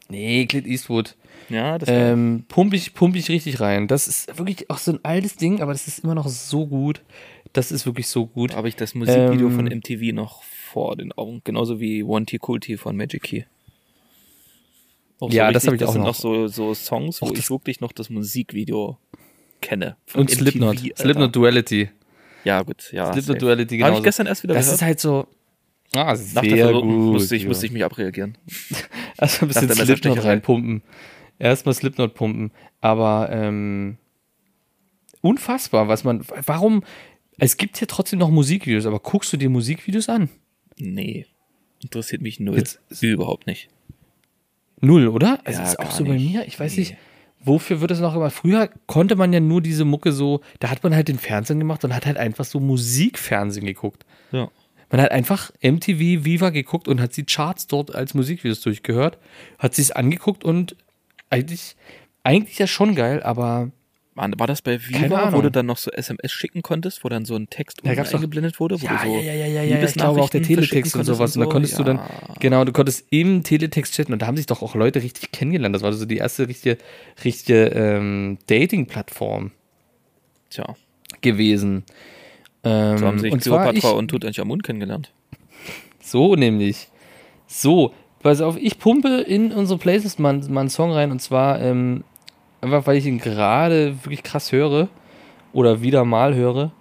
Nee, Clint Eastwood. Ja, das Ähm, pump ich, pump ich richtig rein. Das ist wirklich auch so ein altes Ding, aber das ist immer noch so gut. Das ist wirklich so gut. habe ich das Musikvideo Ähm, von MTV noch vor den Augen. Genauso wie One T Cool T von Magic Key. Auch Ja, das richtig- hab ich auch Das sind noch. noch so, so Songs, wo Och, ich das- wirklich noch das Musikvideo kenne. Und Slipknot. MTV, Alter. Slipknot Duality. Ja, gut. Ja, Slipknot. Duality, Habe genau. ich gestern erst wieder Das gehört. ist halt so. Ah, Nach sehr der gut. Musste ich, musste ich mich abreagieren. Also ein bisschen Slipknot reinpumpen. Erstmal Slipknot pumpen. Aber ähm, unfassbar, was man, warum, es gibt hier trotzdem noch Musikvideos, aber guckst du dir Musikvideos an? Nee. Interessiert mich null. Jetzt- Überhaupt nicht. Null, oder? Es Ja, ist auch so bei nicht. mir, ich weiß Nee. nicht, wofür wird es noch immer, früher konnte man ja nur diese Mucke so, da hat man halt den Fernsehen gemacht und hat halt einfach so Musikfernsehen geguckt. Ja. Man hat einfach MTV Viva geguckt und hat die Charts dort als Musikvideos durchgehört, hat sich's angeguckt und eigentlich, eigentlich ja schon geil, aber war das bei Viva, wo du dann noch so SMS schicken konntest, wo dann so ein Text Da unten eingeblendet wurde? Wo ja, du so ja, ja, ja, ja, ja, ich glaube auch der Teletext und sowas. Und da konntest du dann, Ja. genau, du konntest im Teletext chatten und da haben sich doch auch Leute richtig kennengelernt. Das war so die erste richtige, richtige ähm, Dating-Plattform Tja, gewesen. Ähm, so haben sich und ich, und Tutanchamun kennengelernt. So nämlich. So, pass auf, ich pumpe in unsere Playlist mal, mal einen Song rein und zwar ähm, einfach, weil ich ihn gerade wirklich krass höre oder wieder mal höre,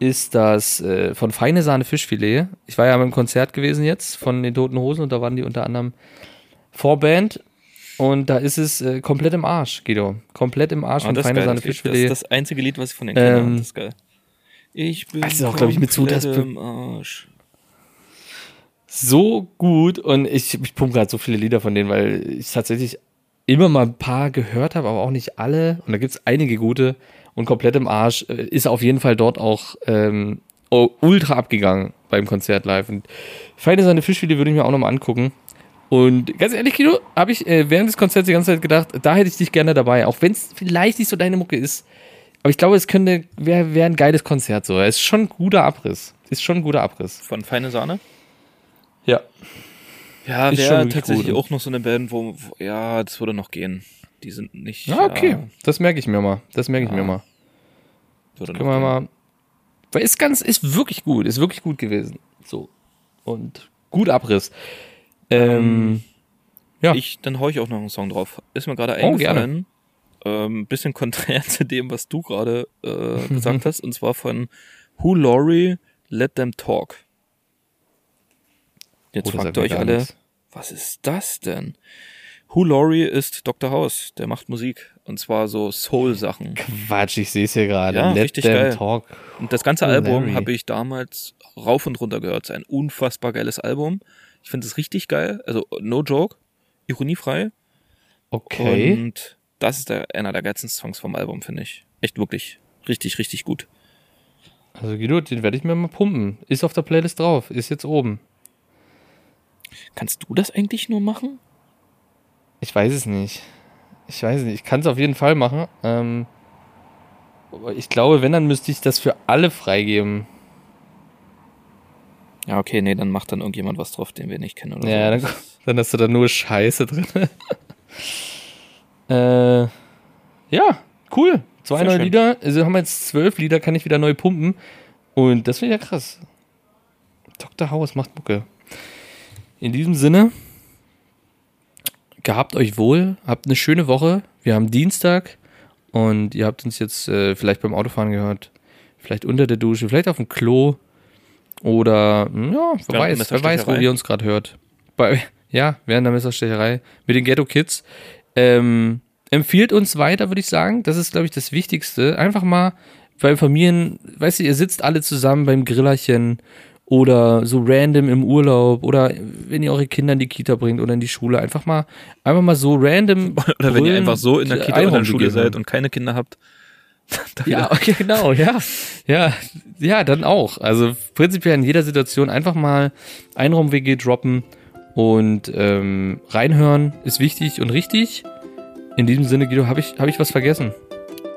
ist das äh, von Feine Sahne Fischfilet. Ich war ja beim Konzert gewesen jetzt von den Toten Hosen und da waren die unter anderem Vorband und da ist es äh, komplett im Arsch, Guido. Komplett im Arsch Ah, von Feine geil. Sahne Das, Lied, das Fischfilet. ist das einzige Lied, was ich von den kenne. Ähm, das ist geil. Ich bin das ist auch, glaub ich, mit so das im Arsch. so gut und ich, ich pumpe gerade so viele Lieder von denen, weil ich tatsächlich immer mal ein paar gehört habe, aber auch nicht alle. Und da gibt es einige gute und komplett im Arsch äh, ist auf jeden Fall dort auch ähm, ultra abgegangen beim Konzert live. Und Feine seine Fischfilet würde ich mir auch nochmal angucken. Und ganz ehrlich, Guido, habe ich äh, während des Konzerts die ganze Zeit gedacht, da hätte ich dich gerne dabei, auch wenn es vielleicht nicht so deine Mucke ist. Aber ich glaube, es könnte, wäre wär ein geiles Konzert so. Es ist schon ein guter Abriss. Ist schon ein guter Abriss. Von Feine Sahne? Ja. Ja, wäre tatsächlich gut. auch noch so eine Band, wo, wo, ja, das würde noch gehen. Die sind nicht. Ja, okay. Ja, Das merke ich mir mal. Das merke ich Ja. mir mal. würde Können wir gehen. mal. Weil ist ganz, ist wirklich gut, ist wirklich gut gewesen. So. Und gut Abriss. Ähm, ja. Ich, dann hau ich auch noch einen Song drauf. Ist mir gerade Oh, gerne. Ähm, bisschen konträr zu dem, was du gerade äh, gesagt hast, und zwar von Who Laurie Let Them Talk. Jetzt Oh, fragt ihr euch alle, nichts. was ist das denn? Who Laurie ist Dr. House, der macht Musik. Und zwar so Soul-Sachen. Quatsch, ich sehe es hier gerade. Ja, Let richtig them geil. talk. Und das ganze Oh, Album habe ich damals rauf und runter gehört. Es ist ein unfassbar geiles Album. Ich finde es richtig geil. Also, no joke. Ironiefrei. Okay. Und das ist der, einer der geilsten Songs vom Album, finde ich. Echt wirklich. Richtig, richtig gut. also Guido, den werde ich mir mal pumpen. Ist auf der Playlist drauf. Ist jetzt oben. Kannst du das eigentlich nur machen? Ich weiß es nicht. Ich weiß es nicht. Ich kann es auf jeden Fall machen. Ähm, aber ich glaube, wenn, dann müsste ich das für alle freigeben. Ja, okay, nee, dann macht dann irgendjemand was drauf, den wir nicht kennen oder Ja, so. dann, dann hast du da nur Scheiße drin. äh, ja, cool. Zwei Sehr neue schön. Lieder. Also haben wir jetzt zwölf Lieder, kann ich wieder neu pumpen. Und das finde ich ja krass. Dr. House macht Mucke. In diesem Sinne, gehabt euch wohl, habt eine schöne Woche. Wir haben Dienstag und ihr habt uns jetzt äh, vielleicht beim Autofahren gehört, vielleicht unter der Dusche, vielleicht auf dem Klo oder hm, ja, wer weiß, wer weiß, wo ihr uns gerade hört. Bei, ja, während der Messerstecherei mit den Ghetto Kids. Ähm, empfiehlt uns weiter, würde ich sagen. Das ist, glaube ich, das Wichtigste. Einfach mal bei Familien, weißt du, ihr sitzt alle zusammen beim Grillerchen oder so random im Urlaub oder wenn ihr eure Kinder in die Kita bringt oder in die Schule, einfach mal, einfach mal so random. Oder wenn ihr einfach so in der Kita oder in der Schule seid und keine Kinder habt. Ja, okay, genau, ja. Ja, ja, dann auch. Also prinzipiell in jeder Situation einfach mal Einraum-WG droppen und ähm, reinhören ist wichtig und richtig. In diesem Sinne, Guido, habe ich, hab ich was vergessen?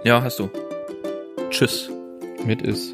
ja, hast du. Tschüss. Mit ist.